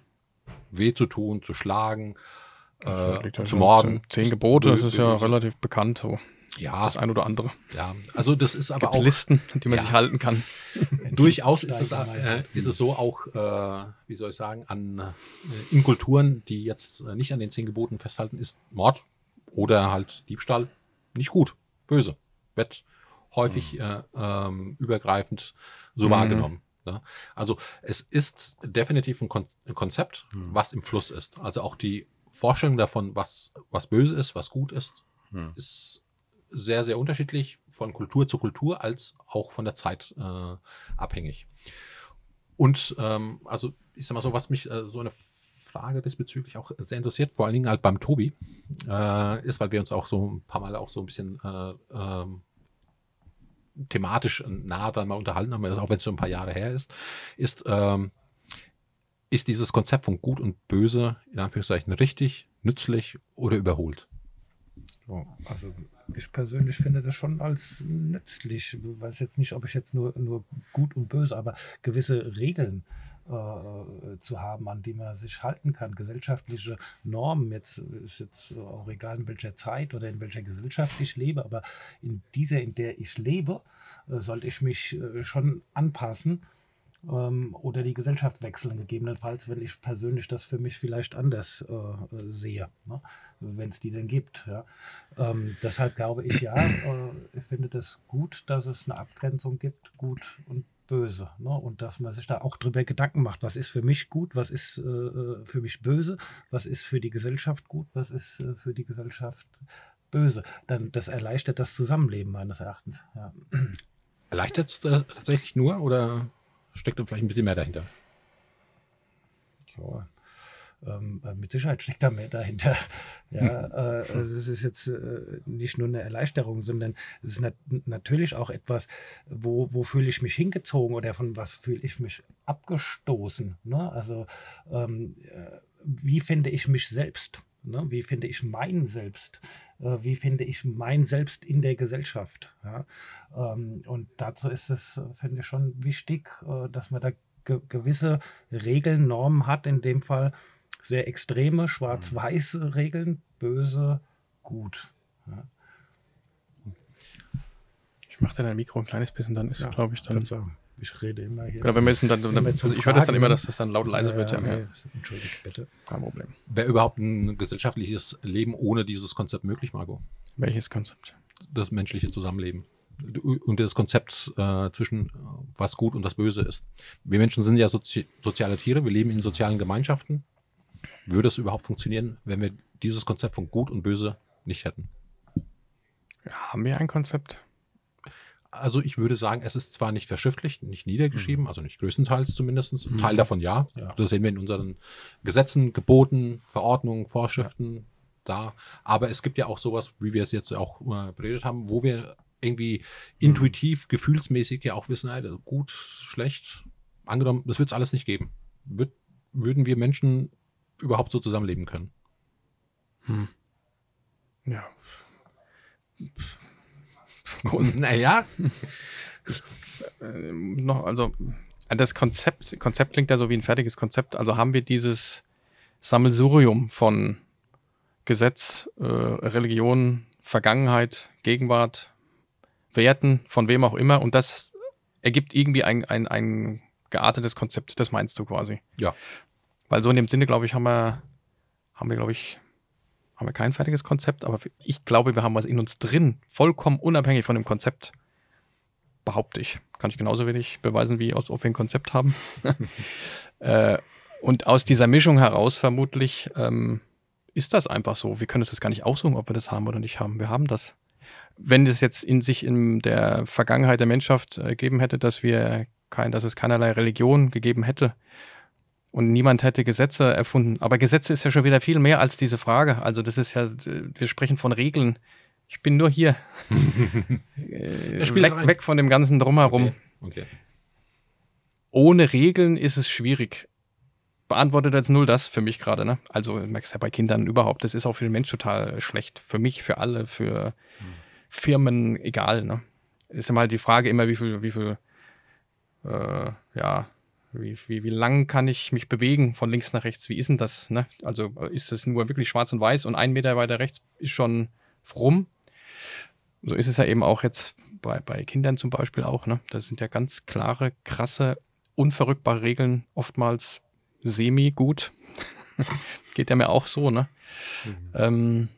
B: weh zu tun, zu schlagen, äh, zu morden.
A: Zehn Gebote, das ist ja relativ bekannt, so
B: Ja,
A: das ein oder andere.
B: ja. Also das ist aber
A: Gibt
B: auch
A: Listen, die man
B: Ja.
A: sich halten kann.
B: durchaus ist es, äh, ist es so auch, äh, wie soll ich sagen, an, äh, in Kulturen, die jetzt äh, nicht an den zehn Geboten festhalten, ist Mord oder halt Diebstahl nicht gut, böse. Wird häufig äh, ähm, übergreifend so
A: Mhm.
B: wahrgenommen. Ne? Also es ist definitiv ein, Kon ein Konzept,
C: Mhm.
B: was im Fluss ist. Also auch die Vorstellung davon, was, was böse ist, was gut ist,
C: Hm.
B: ist sehr, sehr unterschiedlich von Kultur zu Kultur als auch von der Zeit äh, abhängig. Und ähm, also ich sag mal so, was mich äh, so eine Frage diesbezüglich auch sehr interessiert, vor allen Dingen halt beim Tobi, äh, ist, weil wir uns auch so ein paar Mal auch so ein bisschen äh, ähm, thematisch nah dann mal unterhalten haben, auch wenn es schon ein paar Jahre her ist, ist, ähm, ist dieses Konzept von Gut und Böse in Anführungszeichen richtig, nützlich oder überholt?
D: Ja, also ich persönlich finde das schon als nützlich. Ich weiß jetzt nicht, ob ich jetzt nur, nur gut und böse, aber gewisse Regeln äh, zu haben, an die man sich halten kann. Gesellschaftliche Normen, jetzt ist jetzt auch egal in welcher Zeit oder in welcher Gesellschaft ich lebe, aber in dieser, in der ich lebe, äh, sollte ich mich äh, schon anpassen ähm, oder die Gesellschaft wechseln, gegebenenfalls, wenn ich persönlich das für mich vielleicht anders äh, sehe, ne? wenn es die denn gibt. Ja? Ähm, deshalb glaube ich ja, äh, ich finde das gut, dass es eine Abgrenzung gibt, gut und böse. Ne? Und dass man sich da auch drüber Gedanken macht, was ist für mich gut, was ist äh, äh, für mich böse, was ist für die Gesellschaft gut, was ist äh, für die Gesellschaft böse. Dann das erleichtert das Zusammenleben meines Erachtens. Ja.
B: Erleichtert es tatsächlich nur oder steckt vielleicht ein bisschen mehr dahinter?
D: Ja, ähm, äh, mit Sicherheit steckt da mehr dahinter. Ja, äh, also es ist jetzt äh, nicht nur eine Erleichterung, sondern es ist nat natürlich auch etwas, wo, wo fühle ich mich hingezogen oder von was fühle ich mich abgestoßen. Ne? Also ähm, äh, wie finde ich mich selbst? Ne? Wie finde ich mein Selbst? Äh, wie finde ich mein Selbst in der Gesellschaft? Ja? Ähm, und dazu ist es, äh, finde ich, schon wichtig, äh, dass man da ge gewisse Regeln, Normen hat, in dem Fall sehr extreme, schwarz-weiß Regeln, böse, gut. Ja.
A: Ich mache dein Mikro ein kleines bisschen, dann ist,
D: Ja,
A: glaube ich, dann.
D: Kannst sagen. Ich rede immer hier.
A: Genau, wenn wir jetzt dann, dann,
D: wir
A: also ich höre das dann immer, dass das dann laut leise wird. Ja,
D: ja,
A: ja.
D: Entschuldigt bitte.
A: Kein Problem.
B: Wäre überhaupt ein gesellschaftliches Leben ohne dieses Konzept möglich, Margot?
A: Welches Konzept?
B: Das menschliche Zusammenleben. Und das Konzept äh, zwischen äh, was gut und was böse ist. Wir Menschen sind ja sozi soziale Tiere, wir leben in sozialen Gemeinschaften. Würde es überhaupt funktionieren, wenn wir dieses Konzept von gut und böse nicht hätten?
A: Ja, haben wir ein Konzept?
B: Also ich würde sagen, es ist zwar nicht verschriftlicht, nicht niedergeschrieben, also nicht größtenteils zumindest, ein Teil
A: Mhm.
B: davon ja.
D: Ja.
B: Das sehen wir in unseren Gesetzen, Geboten, Verordnungen, Vorschriften da. Aber es gibt ja auch sowas, wie wir es jetzt auch äh, beredet haben, wo wir irgendwie intuitiv, gefühlsmäßig ja auch wissen, Alter, gut, schlecht, angenommen, das wird es alles nicht geben. Würd, würden wir Menschen überhaupt so zusammenleben können?
A: Hm. Ja.
B: Naja,
A: äh, noch, also das Konzept, Konzept klingt ja so wie ein fertiges Konzept. Also haben wir dieses Sammelsurium von Gesetz, äh, Religion, Vergangenheit, Gegenwart, Werten, von wem auch immer, und das ergibt irgendwie ein, ein, ein geartetes Konzept, das meinst du quasi.
B: Ja.
A: Weil so in dem Sinne, glaube ich, haben wir, haben wir, glaube ich, haben wir kein fertiges Konzept, aber ich glaube, wir haben was in uns drin, vollkommen unabhängig von dem Konzept. Behaupte ich. Kann ich genauso wenig beweisen, wie ob wir ein Konzept haben. äh, und aus dieser Mischung heraus vermutlich ähm, ist das einfach so. Wir können es gar nicht aussuchen, ob wir das haben oder nicht haben. Wir haben das. Wenn es jetzt in sich in der Vergangenheit der Menschheit ergeben hätte, dass wir kein, dass es keinerlei Religion gegeben hätte und niemand hätte Gesetze erfunden. Aber Gesetze ist ja schon wieder viel mehr als diese Frage. Also das ist ja, wir sprechen von Regeln. Ich bin nur hier. äh, weg, weg, von dem ganzen Drumherum. Okay. Okay. Ohne Regeln ist es schwierig beantwortet als null das für mich gerade. Ne? Also merkst ja bei Kindern überhaupt, das ist auch für den Mensch total schlecht. Für mich, für alle, für mhm. Firmen, egal. Ne? Ist immer halt die Frage immer, wie viel, wie viel, äh, ja, wie, wie, wie lang kann ich mich bewegen von links nach rechts? Wie ist denn das? Ne? Also ist das nur wirklich schwarz und weiß und ein Meter weiter rechts ist schon rum? So ist es ja eben auch jetzt bei, bei Kindern zum Beispiel auch. Ne? Das sind ja ganz klare, krasse, unverrückbare Regeln oftmals semi-gut. Geht ja mir auch so, ne? Mhm. Ähm,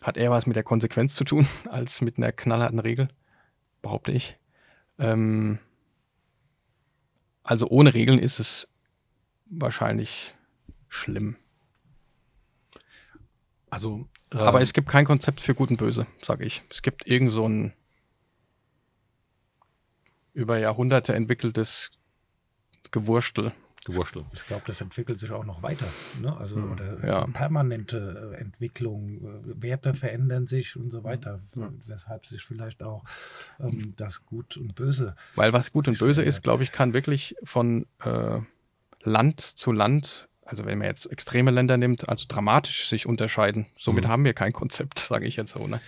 A: hat eher was mit der Konsequenz zu tun, als mit einer knallharten Regel, behaupte ich. Ähm, also ohne Regeln ist es wahrscheinlich schlimm. Also, ähm, aber es gibt kein Konzept für Gut und Böse, sage ich. Es gibt irgend so ein über Jahrhunderte entwickeltes Gewurstel
D: gewurschtelt. Ich glaube, das entwickelt sich auch noch weiter. Ne? Also mhm. ja. permanente äh, Entwicklung, äh, Werte verändern sich und so weiter. Mhm. Weshalb sich vielleicht auch ähm, das Gut und Böse.
A: Weil was Gut und Böse ist, glaube ich, kann wirklich von äh, Land zu Land also wenn man jetzt extreme Länder nimmt, also dramatisch sich unterscheiden. Somit mhm. haben wir kein Konzept, sage ich jetzt so. Ne?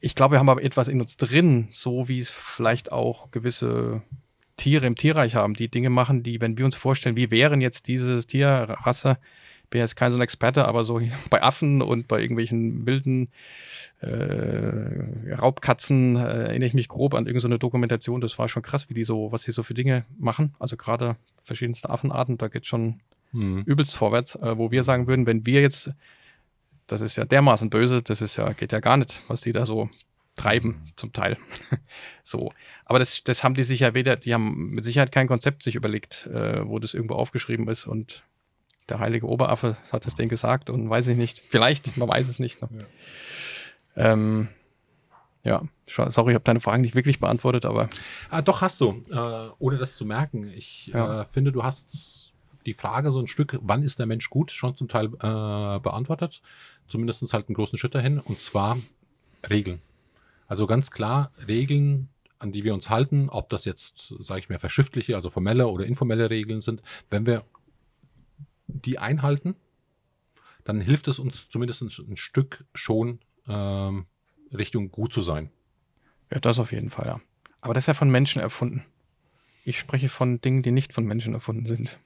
A: Ich glaube, wir haben aber etwas in uns drin, so wie es vielleicht auch gewisse Tiere im Tierreich haben, die Dinge machen, die, wenn wir uns vorstellen, wie wären jetzt diese Tierrasse, bin jetzt kein so ein Experte, aber so bei Affen und bei irgendwelchen wilden äh, Raubkatzen äh, erinnere ich mich grob an irgendeine Dokumentation. Das war schon krass, wie die so, was sie so für Dinge machen. Also gerade verschiedenste Affenarten, da geht schon hm. übelst vorwärts, äh, wo wir sagen würden, wenn wir jetzt, das ist ja dermaßen böse, das ist ja, geht ja gar nicht, was die da so treiben, zum Teil. so. Aber das, das haben die sich ja weder, die haben mit Sicherheit kein Konzept sich überlegt, äh, wo das irgendwo aufgeschrieben ist und der heilige Oberaffe hat das denen gesagt und weiß ich nicht. Vielleicht, man weiß es nicht. Ne? Ja. Ähm, ja, sorry, ich habe deine Fragen nicht wirklich beantwortet, aber.
B: Ah, doch, hast du, äh, ohne das zu merken. Ich ja. äh, finde, du hast die Frage so ein Stück, wann ist der Mensch gut, schon zum Teil äh, beantwortet. Zumindest halt einen großen Schritt dahin. Und zwar Regeln. Also ganz klar Regeln, an die wir uns halten, ob das jetzt, sage ich mal, verschriftliche, also formelle oder informelle Regeln sind. Wenn wir die einhalten, dann hilft es uns zumindest ein Stück schon ähm, Richtung gut zu sein.
A: Ja, das auf jeden Fall, ja. Aber das ist ja von Menschen erfunden. Ich spreche von Dingen, die nicht von Menschen erfunden sind.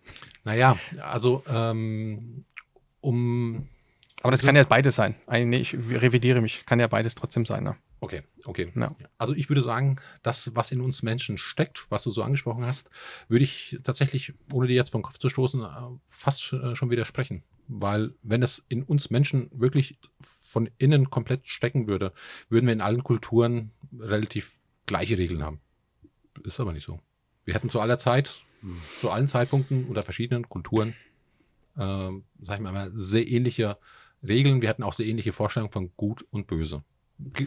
B: Naja, also ähm, um.
A: Aber das also, kann ja beides sein. Nee, ich revidiere mich. Kann ja beides trotzdem sein. Ne?
B: Okay, okay. Ja. Also ich würde sagen, das, was in uns Menschen steckt, was du so angesprochen hast, würde ich tatsächlich, ohne dir jetzt vom Kopf zu stoßen, äh, fast äh, schon widersprechen. Weil wenn es in uns Menschen wirklich von innen komplett stecken würde, würden wir in allen Kulturen relativ gleiche Regeln haben. Ist aber nicht so. Wir hätten zu aller Zeit, zu allen Zeitpunkten unter verschiedenen Kulturen, äh, sag ich mal, sehr ähnliche Regeln. Wir hätten auch sehr ähnliche Vorstellungen von Gut und Böse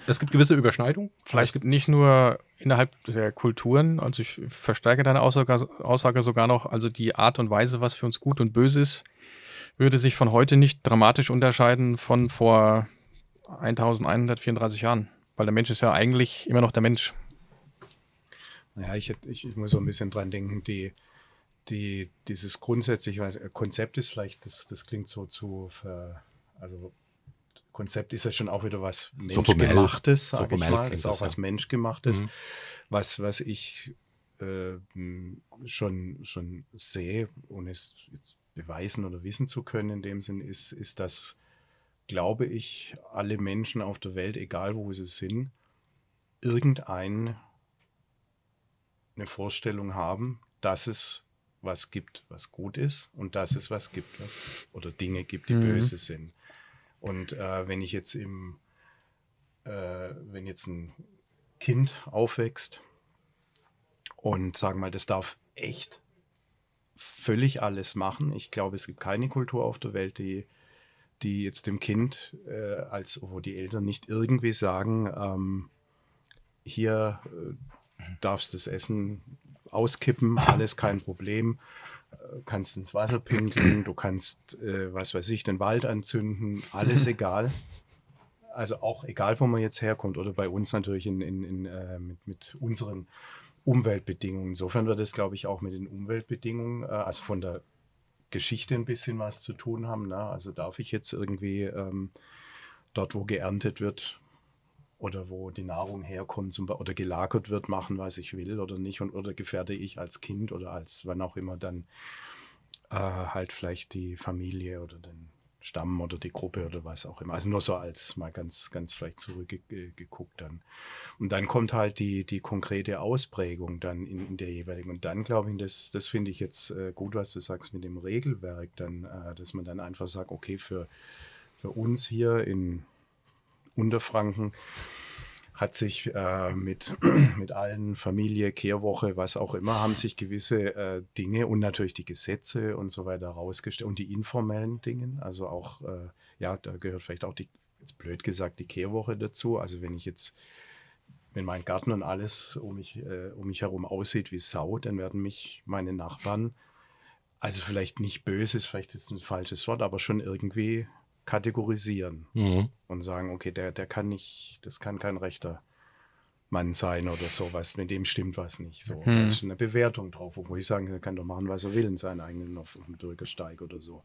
B: es gibt gewisse Überschneidungen.
A: Vielleicht gibt nicht nur innerhalb der Kulturen, also ich verstärke deine Aussage, Aussage sogar noch, also die Art und Weise, was für uns gut und böse ist, würde sich von heute nicht dramatisch unterscheiden von vor 1134 Jahren, weil der Mensch ist ja eigentlich immer noch der Mensch.
C: Naja, ich, ich, ich muss so ein bisschen dran denken, die, die, dieses grundsätzliche Konzept ist vielleicht, das, das klingt so zu, für, also Konzept ist ja schon auch wieder was Menschgemachtes, so sage ich mal. Ist auch das, was ja. Menschgemachtes. Mhm. Was, was ich äh, schon, schon sehe, ohne es jetzt beweisen oder wissen zu können in dem Sinn, ist, ist, dass, glaube ich, alle Menschen auf der Welt, egal wo sie sind, irgendeine Vorstellung haben, dass es was gibt, was gut ist und dass es was gibt, was oder Dinge gibt, die mhm. böse sind. Und äh, wenn ich jetzt im, äh, wenn jetzt ein Kind aufwächst Und sagen wir mal, das darf echt völlig alles machen. Ich glaube, es gibt keine Kultur auf der Welt, die, die jetzt dem Kind, äh, als wo die Eltern nicht irgendwie sagen, ähm, hier äh, darfst das Essen auskippen, alles kein Problem. Kannst ins Wasser pinkeln, du kannst, äh, was weiß ich, den Wald anzünden, alles egal. Also auch egal, wo man jetzt herkommt oder bei uns natürlich in, in, in äh, mit, mit unseren Umweltbedingungen. Insofern wird es, glaube ich, auch mit den Umweltbedingungen, äh, also von der Geschichte ein bisschen was zu tun haben. Ne? Also darf ich jetzt irgendwie ähm, dort, wo geerntet wird, oder wo die Nahrung herkommt zum, oder gelagert wird, machen, was ich will oder nicht. Und, oder gefährde ich als Kind oder als wann auch immer dann äh, halt vielleicht die Familie oder den Stamm oder die Gruppe oder was auch immer. Also nur so als mal ganz, ganz vielleicht zurückgeguckt dann. Und dann kommt halt die, die konkrete Ausprägung dann in, in der jeweiligen. Und dann glaube ich, das, das finde ich jetzt äh, gut, was du sagst mit dem Regelwerk, dann, äh, dass man dann einfach sagt, okay, für, für uns hier in Unterfranken hat sich äh, mit, mit allen Familie, Kehrwoche, was auch immer, haben sich gewisse äh, Dinge und natürlich die Gesetze und so weiter herausgestellt und die informellen Dinge. Also auch, äh, ja, da gehört vielleicht auch die, jetzt blöd gesagt, die Kehrwoche dazu. Also wenn ich jetzt, wenn mein Garten und alles um mich, äh, um mich herum aussieht wie Sau, dann werden mich meine Nachbarn, also vielleicht nicht böse, ist vielleicht ist ein falsches Wort, aber schon irgendwie kategorisieren mhm. und sagen, okay, der, der kann nicht, das kann kein rechter Mann sein oder sowas, mit dem stimmt was nicht. So, mhm. da ist eine Bewertung drauf, wo ich sagen, er kann doch machen, was er will in seinen eigenen auf, auf dem Bürgersteig oder so.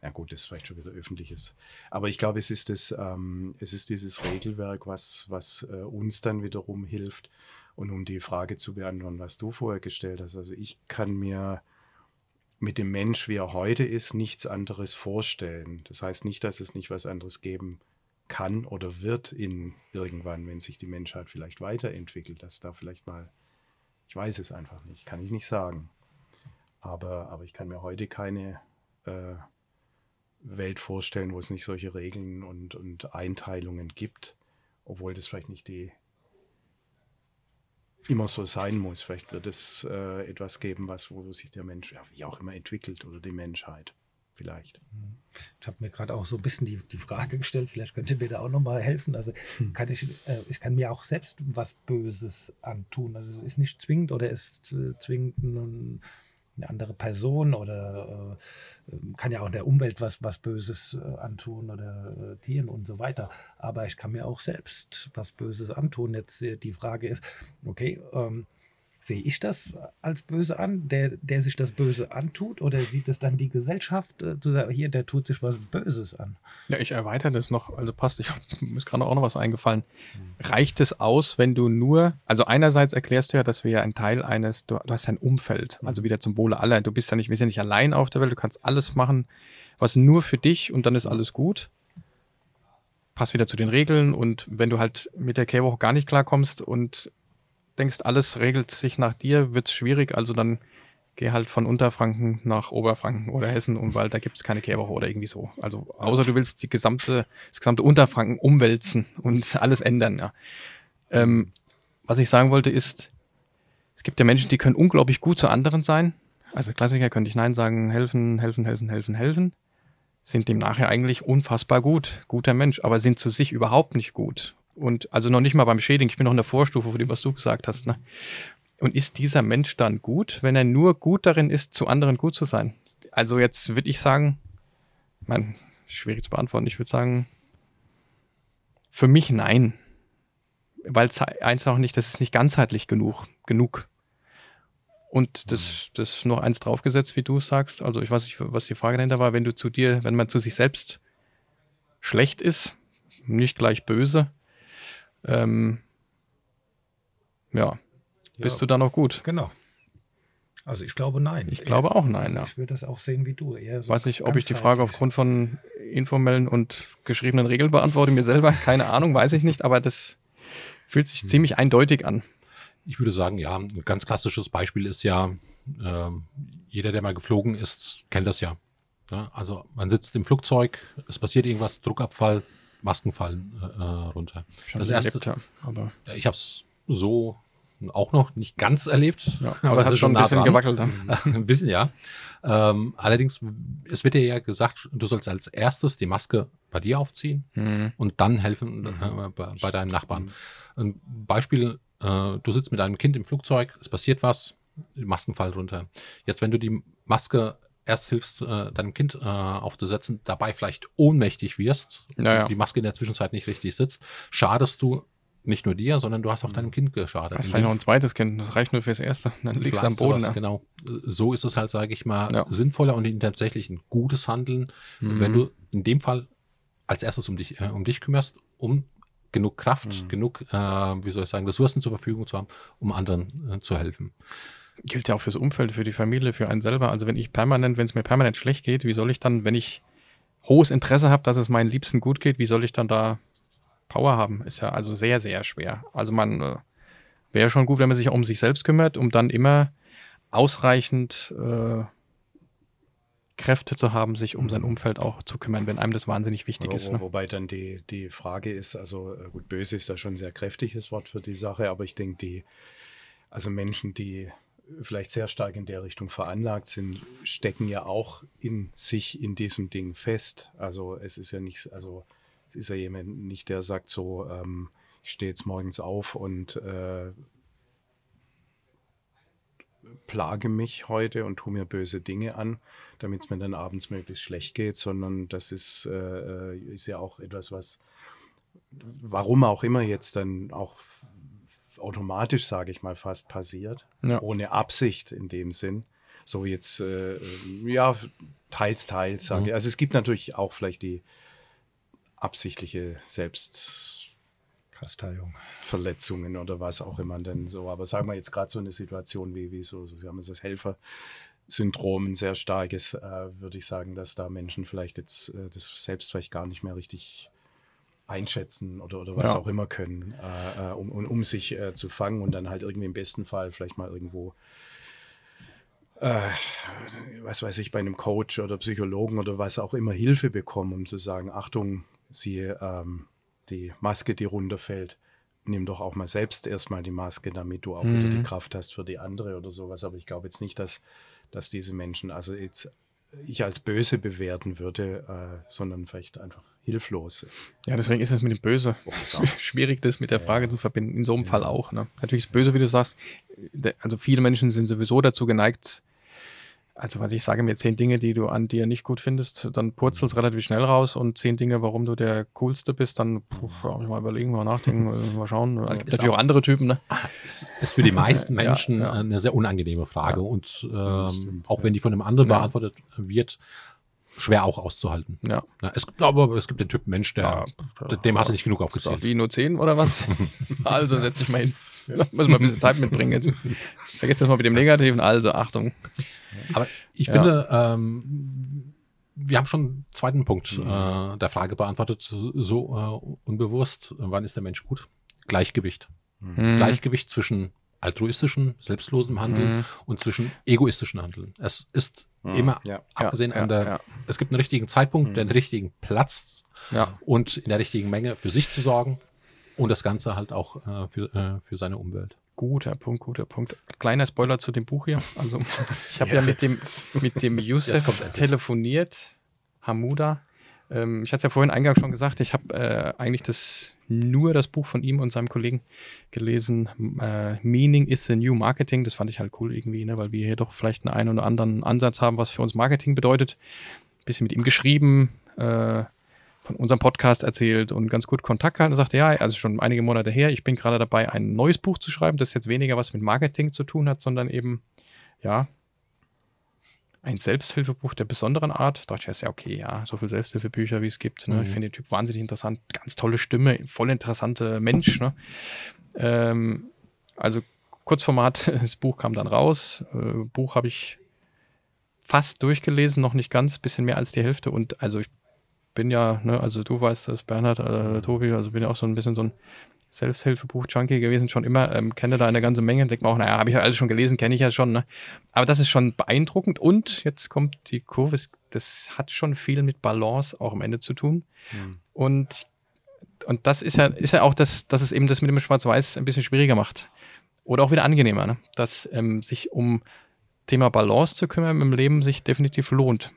C: Na gut, das ist vielleicht schon wieder öffentliches. Aber ich glaube, es ist das, ähm, es ist dieses Regelwerk, was, was äh, uns dann wiederum hilft. Und um die Frage zu beantworten, was du vorher gestellt hast, also ich kann mir mit dem Mensch, wie er heute ist, nichts anderes vorstellen. Das heißt nicht, dass es nicht was anderes geben kann oder wird in irgendwann, wenn sich die Menschheit vielleicht weiterentwickelt, dass da vielleicht mal, ich weiß es einfach nicht, kann ich nicht sagen. Aber, aber ich kann mir heute keine äh, Welt vorstellen, wo es nicht solche Regeln und, und Einteilungen gibt, obwohl das vielleicht nicht die immer so sein muss. Vielleicht wird es äh, etwas geben, was, wo sich der Mensch, ja, wie auch immer, entwickelt oder die Menschheit. Vielleicht.
D: Ich habe mir gerade auch so ein bisschen die, die Frage gestellt, vielleicht könnt ihr mir da auch nochmal helfen. Also hm. kann ich, äh, ich kann mir auch selbst was Böses antun. Also es ist nicht zwingend oder ist äh, zwingend ein eine andere Person oder äh, ähm, kann ja auch der Umwelt was, was Böses äh, antun oder äh, Tieren und so weiter. Aber ich kann mir auch selbst was Böses antun. Jetzt äh, die Frage ist, okay, ähm, Sehe ich das als böse an, der, der sich das Böse antut, oder sieht es dann die Gesellschaft, äh, hier, der tut sich was Böses an?
A: Ja, ich erweitere das noch, also passt, ich mir ist gerade auch noch was eingefallen. Hm. Reicht es aus, wenn du nur, also einerseits erklärst du ja, dass wir ja ein Teil eines, du, du hast ein Umfeld, hm. also wieder zum Wohle aller, du bist ja nicht, wir sind nicht allein auf der Welt, du kannst alles machen, was nur für dich und dann ist alles gut passt wieder zu den Regeln und wenn du halt mit der K-Woche gar nicht klarkommst und denkst, alles regelt sich nach dir, wird es schwierig, also dann geh halt von Unterfranken nach Oberfranken oder Hessen und weil da gibt es keine Kehrwoche oder irgendwie so. Also außer du willst die gesamte, das gesamte Unterfranken umwälzen und alles ändern, ja. Ähm, was ich sagen wollte ist, es gibt ja Menschen, die können unglaublich gut zu anderen sein. Also Klassiker könnte ich Nein sagen, helfen, helfen, helfen, helfen, helfen. Sind dem nachher eigentlich unfassbar gut, guter Mensch, aber sind zu sich überhaupt nicht gut. Und also noch nicht mal beim Schädigen, ich bin noch in der Vorstufe von dem, was du gesagt hast. Ne? Und ist dieser Mensch dann gut, wenn er nur gut darin ist, zu anderen gut zu sein? Also jetzt würde ich sagen, mein, schwierig zu beantworten, ich würde sagen, für mich nein. Weil es einfach nicht, das ist nicht ganzheitlich genug. genug. Und das, mhm. das noch eins draufgesetzt, wie du sagst. Also ich weiß nicht, was die Frage dahinter war, wenn du zu dir, wenn man zu sich selbst schlecht ist, nicht gleich böse, ähm, ja. ja. Bist du da noch gut?
D: Genau. Also ich glaube nein.
A: Ich glaube auch nein. Ja.
D: Ich würde das auch sehen wie du.
A: Eher so Weiß nicht, ob ich die Frage aufgrund von informellen und geschriebenen Regeln beantworte. Mir selber keine Ahnung, weiß ich nicht, aber das fühlt sich hm. ziemlich eindeutig an.
B: Ich würde sagen, ja, ein ganz klassisches Beispiel ist ja, äh, jeder, der mal geflogen ist, kennt das ja. ja. Also man sitzt im Flugzeug, es passiert irgendwas, Druckabfall, Masken fallen äh, äh runter.
A: Schon das erste, erlebt, ja, aber
B: ich habe es so auch noch nicht ganz erlebt.
A: Ja, aber, aber hat schon ein bisschen nah gewackelt.
B: ein bisschen, ja. Ähm, allerdings, es wird dir ja gesagt, du sollst als erstes die Maske bei dir aufziehen mhm. und dann helfen äh, mhm. bei, bei, deinem Nachbarn. Mhm. Ein Beispiel, äh, du sitzt mit deinem Kind im Flugzeug, es passiert was, die Masken fallen runter. Jetzt, wenn du die Maske erst hilfst, äh, deinem Kind äh, aufzusetzen, dabei vielleicht ohnmächtig wirst,
A: naja.
B: die Maske in der Zwischenzeit nicht richtig sitzt, schadest du nicht nur dir, sondern du hast auch deinem Kind geschadet.
A: Das vielleicht noch ein zweites Kind, das reicht nur fürs erste. Dann liegst du am Boden.
B: Sowas, Genau. So ist es halt, sage ich mal, ja. sinnvoller und tatsächlich ein gutes Handeln, mhm. wenn du in dem Fall als erstes um dich, äh, um dich kümmerst, um genug Kraft, mhm. genug, äh, wie soll ich sagen, Ressourcen zur Verfügung zu haben, um anderen äh, zu helfen
A: gilt ja auch fürs Umfeld, für die Familie, für einen selber. Also wenn ich permanent, wenn es mir permanent schlecht geht, wie soll ich dann, wenn ich hohes Interesse habe, dass es meinen Liebsten gut geht, wie soll ich dann da Power haben? Ist ja also sehr, sehr schwer. Also man äh, wäre schon gut, wenn man sich um sich selbst kümmert, um dann immer ausreichend äh, Kräfte zu haben, sich um sein mhm. Umfeld auch zu kümmern, wenn einem das wahnsinnig wichtig
C: wo,
A: ist.
C: Ne? Wobei dann die, die Frage ist, also äh, gut, böse ist da schon ein sehr kräftiges Wort für die Sache, aber ich denke, die, also Menschen, die vielleicht sehr stark in der Richtung veranlagt sind, stecken ja auch in sich in diesem Ding fest. Also es ist ja nicht, also es ist ja jemand nicht, der sagt so, ähm, ich stehe jetzt morgens auf und äh, plage mich heute und tue mir böse Dinge an, damit es mir dann abends möglichst schlecht geht, sondern das ist, äh, äh ist ja auch etwas, was, warum auch immer jetzt dann auch automatisch, sage ich mal, fast passiert, ja. ohne Absicht in dem Sinn. So jetzt, äh, ja, teils, teils, sage mhm. ich. Also es gibt natürlich auch vielleicht die absichtliche Selbstkasteiung. Verletzungen oder was auch immer denn so. Aber sagen wir jetzt gerade so eine Situation wie, wie so, so Sie haben es das Helfer-Syndrom, ein sehr starkes, äh, würde ich sagen, dass da Menschen vielleicht jetzt äh, das selbst vielleicht gar nicht mehr richtig einschätzen oder, oder was ja. auch immer können, äh, äh, um, um, um sich äh, zu fangen und dann halt irgendwie im besten Fall vielleicht mal irgendwo, äh, was weiß ich, bei einem Coach oder Psychologen oder was auch immer Hilfe bekommen, um zu sagen, Achtung, sie, ähm, die Maske, die runterfällt, nimm doch auch mal selbst erstmal die Maske, damit du auch mhm. wieder die Kraft hast für die andere oder sowas. Aber ich glaube jetzt nicht, dass, dass diese Menschen, also jetzt ich als böse bewerten würde, äh, sondern vielleicht einfach hilflos.
A: Ja, deswegen ist es mit dem Böse schwierig, das mit der Frage ja. zu verbinden. In so einem ja. Fall auch. Ne? Natürlich ist Böse, wie du sagst, also viele Menschen sind sowieso dazu geneigt, also was ich sage mir zehn Dinge, die du an dir nicht gut findest, dann purzelst relativ schnell raus und zehn Dinge, warum du der Coolste bist, dann puh, mal überlegen, mal nachdenken, mal schauen. Also gibt natürlich auch, auch andere Typen. Ne?
B: Ist, ist für die meisten Menschen ja, ja. eine sehr unangenehme Frage ja. und ähm, stimmt, auch wenn die von einem anderen beantwortet wird, schwer auch auszuhalten.
A: Ja.
B: ja es gibt aber es gibt den Typ Mensch, der dem hast du nicht genug aufgezählt.
A: Wie nur zehn oder was? also setz dich mal hin. Muss mal ein bisschen Zeit mitbringen jetzt. Vergiss das mal mit dem Negativen. Also Achtung.
B: Aber ich ja. finde, ähm, wir haben schon einen zweiten Punkt mhm. äh, der Frage beantwortet, so äh, unbewusst. Wann ist der Mensch gut? Gleichgewicht. Mhm. Gleichgewicht zwischen altruistischem, selbstlosem Handeln mhm. und zwischen egoistischem Handeln. Es ist mhm. immer, ja. abgesehen ja, an der, ja, es gibt einen richtigen Zeitpunkt, mhm. den richtigen Platz und in der richtigen Menge für sich zu sorgen und das Ganze halt auch äh, für, äh, für seine Umwelt.
A: Guter Punkt, guter Punkt. Kleiner Spoiler zu dem Buch hier. Also, ich habe ja, mit dem, mit dem Yusuf telefoniert, Hamuda. Ähm, ich hatte es ja vorhin eingangs schon gesagt, ich habe äh, eigentlich das, nur das Buch von ihm und seinem Kollegen gelesen. Äh, Meaning is the New Marketing. Das fand ich halt cool irgendwie, ne, weil wir hier doch vielleicht einen, einen oder anderen Ansatz haben, was für uns Marketing bedeutet. Ein bisschen mit ihm geschrieben. Äh, von unserem Podcast erzählt und ganz gut Kontakt gehalten und sagte, ja, also schon einige Monate her, ich bin gerade dabei, ein neues Buch zu schreiben, das jetzt weniger was mit Marketing zu tun hat, sondern eben, ja, ein Selbsthilfebuch der besonderen Art. Da dachte ich, ja, okay, ja, so viele Selbsthilfebücher, wie es gibt. Ne? Mhm. Ich finde den Typ wahnsinnig interessant, ganz tolle Stimme, voll interessante Mensch. Ne? Ähm, also Kurzformat, das Buch kam dann raus. Äh, Buch habe ich fast durchgelesen, noch nicht ganz, bisschen mehr als die Hälfte. Und also ich bin ja, ne, also du weißt das, Bernhard, äh, Tobi, also bin ja auch so ein bisschen so ein Selbsthilfebuch-Junkie gewesen, schon immer, ähm, kenne da eine ganze Menge, denke mir auch, naja, habe ich ja alles schon gelesen, kenne ich ja schon, ne? Aber das ist schon beeindruckend und jetzt kommt die Kurve, das hat schon viel mit Balance auch am Ende zu tun. Mhm. Und, und das ist ja, ist ja auch das, dass es eben das mit dem Schwarz-Weiß ein bisschen schwieriger macht. oder auch wieder angenehmer, ne? dass ähm, sich um Thema Balance zu kümmern im Leben sich definitiv lohnt.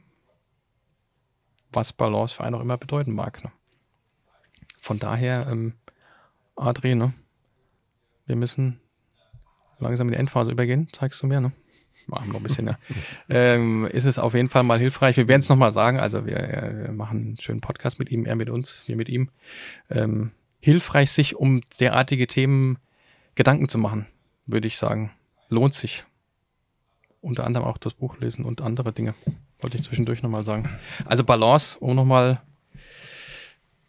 A: Was Balance für einen auch immer bedeuten mag. Ne? Von daher, ähm, Adri, ne? wir müssen langsam in die Endphase übergehen, zeigst du mir, ne? Machen noch ein bisschen, ja. ähm, ist es auf jeden Fall mal hilfreich. Wir werden es nochmal sagen. Also wir, äh, machen einen schönen Podcast mit ihm, er mit uns, wir mit ihm. Ähm, hilfreich, sich um derartige Themen Gedanken zu machen, würde ich sagen. Lohnt sich. Unter anderem auch das Buch lesen und andere Dinge. Wollte ich zwischendurch nochmal sagen. Also Balance, um nochmal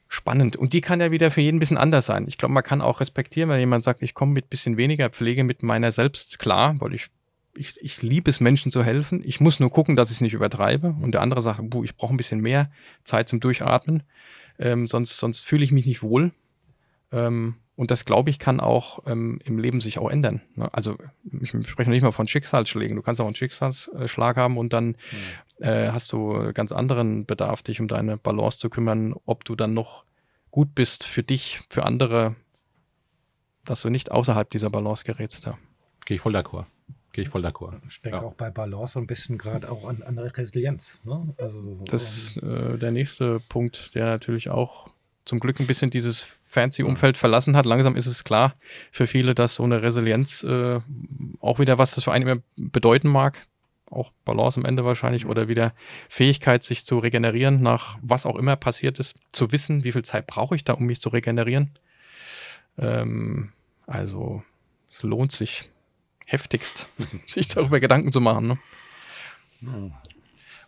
A: spannend. Und die kann ja wieder für jeden ein bisschen anders sein. Ich glaube, man kann auch respektieren, wenn jemand sagt, ich komme mit ein bisschen weniger Pflege mit meiner selbst klar, weil ich ich, ich liebe es, Menschen zu helfen. Ich muss nur gucken, dass ich es nicht übertreibe. Und der andere sagt, buh, ich brauche ein bisschen mehr Zeit zum Durchatmen. Ähm, sonst, sonst fühle ich mich nicht wohl. Ähm, und das, glaube ich, kann auch ähm, im Leben sich auch ändern. Ne? Also ich spreche nicht mal von Schicksalsschlägen. Du kannst auch einen Schicksalsschlag haben und dann mhm. äh, hast du ganz anderen Bedarf, dich um deine Balance zu kümmern, ob du dann noch gut bist für dich, für andere, dass du nicht außerhalb dieser Balance gerätst. Ja.
B: Gehe ich voll d'accord. Gehe ich voll d'accord.
D: Ich denke ja. auch bei Balance so ein bisschen gerade auch an, an Resilienz. Ne?
A: Also, das ist äh, der nächste Punkt, der natürlich auch zum Glück ein bisschen dieses fancy Umfeld verlassen hat. Langsam ist es klar für viele, dass so eine Resilienz äh, auch wieder was das für einen immer bedeuten mag. Auch Balance am Ende wahrscheinlich oder wieder Fähigkeit, sich zu regenerieren nach was auch immer passiert ist, zu wissen, wie viel Zeit brauche ich da, um mich zu regenerieren. Ähm, also es lohnt sich heftigst, sich darüber Gedanken zu machen.
B: Ne?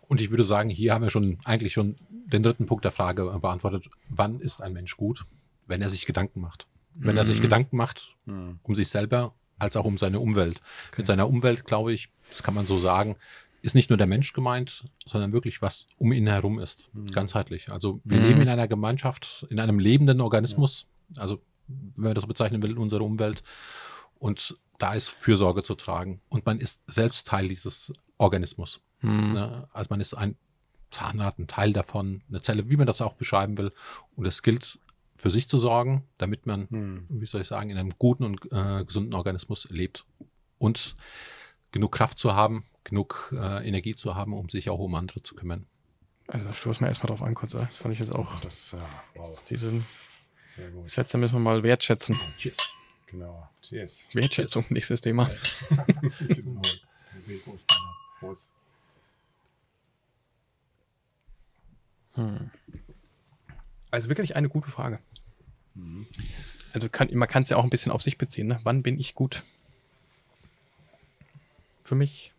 B: Und ich würde sagen, hier haben wir schon eigentlich schon den dritten Punkt der Frage beantwortet. Wann ist ein Mensch gut? Wenn er sich Gedanken macht. Wenn mhm. er sich mhm. Gedanken macht, mhm. um sich selber, als auch um seine Umwelt. Okay. Mit seiner Umwelt, glaube ich, das kann man so sagen, ist nicht nur der Mensch gemeint, sondern wirklich was um ihn herum ist. Mhm. Ganzheitlich. Also wir leben in einer Gemeinschaft, in einem lebenden Organismus. Ja. Also, wenn man das so bezeichnen will, unsere Umwelt. Und da ist Fürsorge zu tragen. Und man ist selbst Teil dieses Organismus. Mhm. Ne? Also man ist ein Zahnrad, ein Teil davon, eine Zelle, wie man das auch beschreiben will. Und es gilt, für sich zu sorgen, damit man, mhm. wie soll ich sagen, in einem guten und äh, gesunden Organismus lebt. Und genug Kraft zu haben, genug äh, Energie zu haben, um sich auch um andere zu kümmern.
A: Also da stoßen wir erstmal drauf an, kurz. Das fand ich jetzt auch.
C: Das, äh, wow.
A: Diesen Sätze müssen wir mal wertschätzen.
C: Cheers. Genau. Cheers.
A: Wertschätzung, nächstes Thema. hm. Also wirklich eine gute Frage. Mhm. Also kann, man kann es ja auch ein bisschen auf sich beziehen. Ne? Wann bin ich gut? Für mich?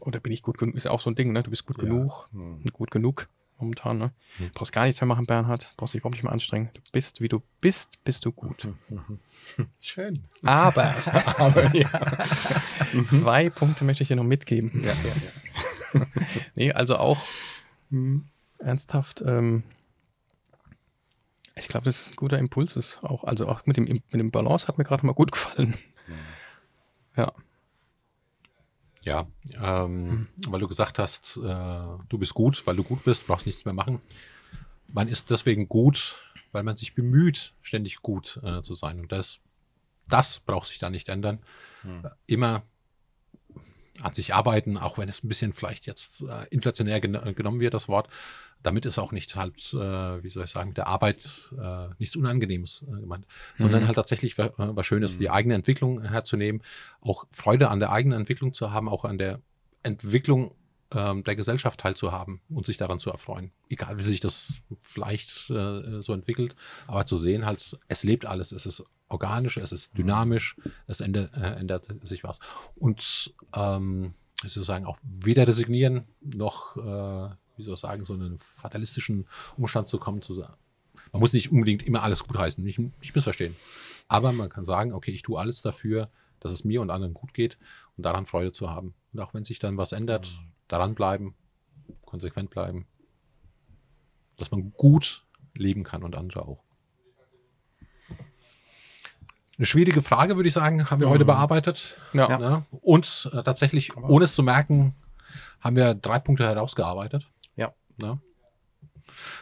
A: Oder bin ich gut genug? Ist ja auch so ein Ding, ne? Du bist gut ja. genug. Mhm. Gut genug momentan. Ne? Hm. Du brauchst gar nichts mehr machen, Bernhard. Du brauchst dich überhaupt nicht mehr anstrengen. Du bist, wie du bist, bist du gut.
C: Schön.
A: Aber, Aber ja. zwei Punkte möchte ich dir noch mitgeben. Ja, ja, ja. nee, also auch mhm. Ernsthaft, ähm, ich glaube, das ist ein guter Impuls ist auch. Also auch mit dem, mit dem Balance hat mir gerade mal gut gefallen. Mhm. Ja.
B: Ja, ähm, mhm. weil du gesagt hast, äh, du bist gut, weil du gut bist, brauchst nichts mehr machen. Man ist deswegen gut, weil man sich bemüht, ständig gut äh, zu sein. Und das, das braucht sich da nicht ändern. Mhm. Immer an sich arbeiten, auch wenn es ein bisschen vielleicht jetzt äh, inflationär gen genommen wird, das Wort, damit ist auch nicht halt, äh, wie soll ich sagen, mit der Arbeit äh, nichts Unangenehmes äh, gemeint, mhm. sondern halt tatsächlich äh, was Schönes, mhm. die eigene Entwicklung herzunehmen, auch Freude an der eigenen Entwicklung zu haben, auch an der Entwicklung ähm, der Gesellschaft teilzuhaben und sich daran zu erfreuen. Egal, wie sich das vielleicht äh, so entwickelt, aber zu sehen halt, es lebt alles, es ist organisch, es ist dynamisch, es ändert, äh, ändert sich was. Und ähm, sozusagen auch weder resignieren noch äh, wie soll ich sagen, so einen fatalistischen Umstand zu kommen, zu sagen. Man muss nicht unbedingt immer alles gut heißen, nicht, nicht missverstehen. Aber man kann sagen, okay, ich tue alles dafür, dass es mir und anderen gut geht und daran Freude zu haben. Und auch wenn sich dann was ändert, daran bleiben, konsequent bleiben, dass man gut leben kann und andere auch. Eine schwierige Frage, würde ich sagen, haben wir mhm. heute bearbeitet. Ja. ja. Und äh, tatsächlich, ohne es zu merken, haben wir drei Punkte herausgearbeitet. Ne?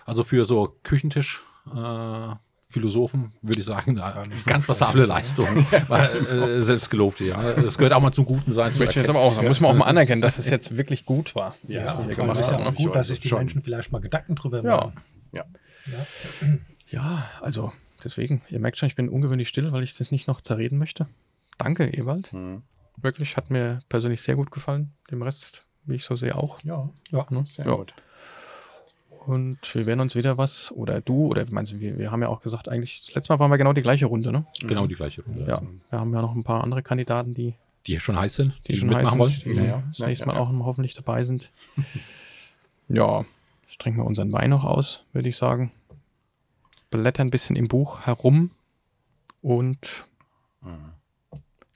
B: Also für so Küchentisch, äh, Philosophen, würde ich sagen,
D: so
B: ganz passable. Leistung. Äh, selbst gelobte, ja. Es gehört auch mal zum Guten sein. zu
A: jetzt aber auch sagen. Muss man auch mal anerkennen, dass es jetzt wirklich gut war.
C: Ja, allem
A: gemacht
D: ist ja auch gut, dass sich die. Menschen vielleicht mal Gedanken drüber
A: Ja.
D: machen.
C: Ja.
D: Ja.
A: Ja, also deswegen, ihr merkt schon, ich bin ungewöhnlich still, weil ich das nicht noch zerreden möchte. Danke, Ewald.
C: Mhm.
A: Wirklich, hat mir persönlich sehr gut gefallen. Dem Rest, wie ich so sehe, auch.
C: Ja,
D: Ja.
A: Ne?
C: sehr
A: Ja.
C: gut.
A: Und wir werden uns wieder was, oder du, oder meinst du, wir, wir haben ja auch gesagt, eigentlich, das letzte Mal waren wir genau die gleiche Runde, ne?
B: Genau die gleiche Runde.
A: Ja. Wir haben ja noch ein paar andere Kandidaten, die,
B: Die schon heiß sind,
A: die, schon heiß
B: mitmachen
A: sind, die
B: wollen.
C: Ja, ja.
A: das
C: Ja,
A: nächste
C: ja,
A: Mal
C: ja.
A: auch hoffentlich dabei sind. ja, jetzt trinken wir unseren Wein noch aus, würde ich sagen. Blättern ein bisschen im Buch herum und
C: Mhm.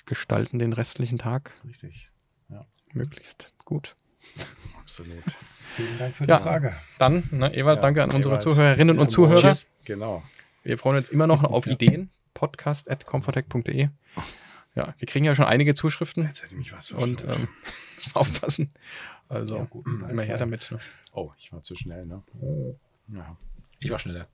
A: gestalten den restlichen Tag
C: Richtig.
A: möglichst gut.
C: Absolut.
D: Vielen Dank für
A: Ja.
D: die Frage.
A: Dann, ne, Ewald,
C: Ja,
A: danke an unsere
C: Ewald.
A: Zuhörerinnen und. Zuhörer.
C: Cheers. Genau.
A: Wir freuen uns immer noch auf
C: Ja.
A: Ideen. Podcast at comfortech.de. Ja, wir kriegen ja schon einige Zuschriften
C: Jetzt hätte ich mich was
A: und ähm, aufpassen. Also
D: Ja, gut,
A: immer her damit. Ne?
C: Oh, ich war zu schnell, ne? Ja.
B: Ich war schneller.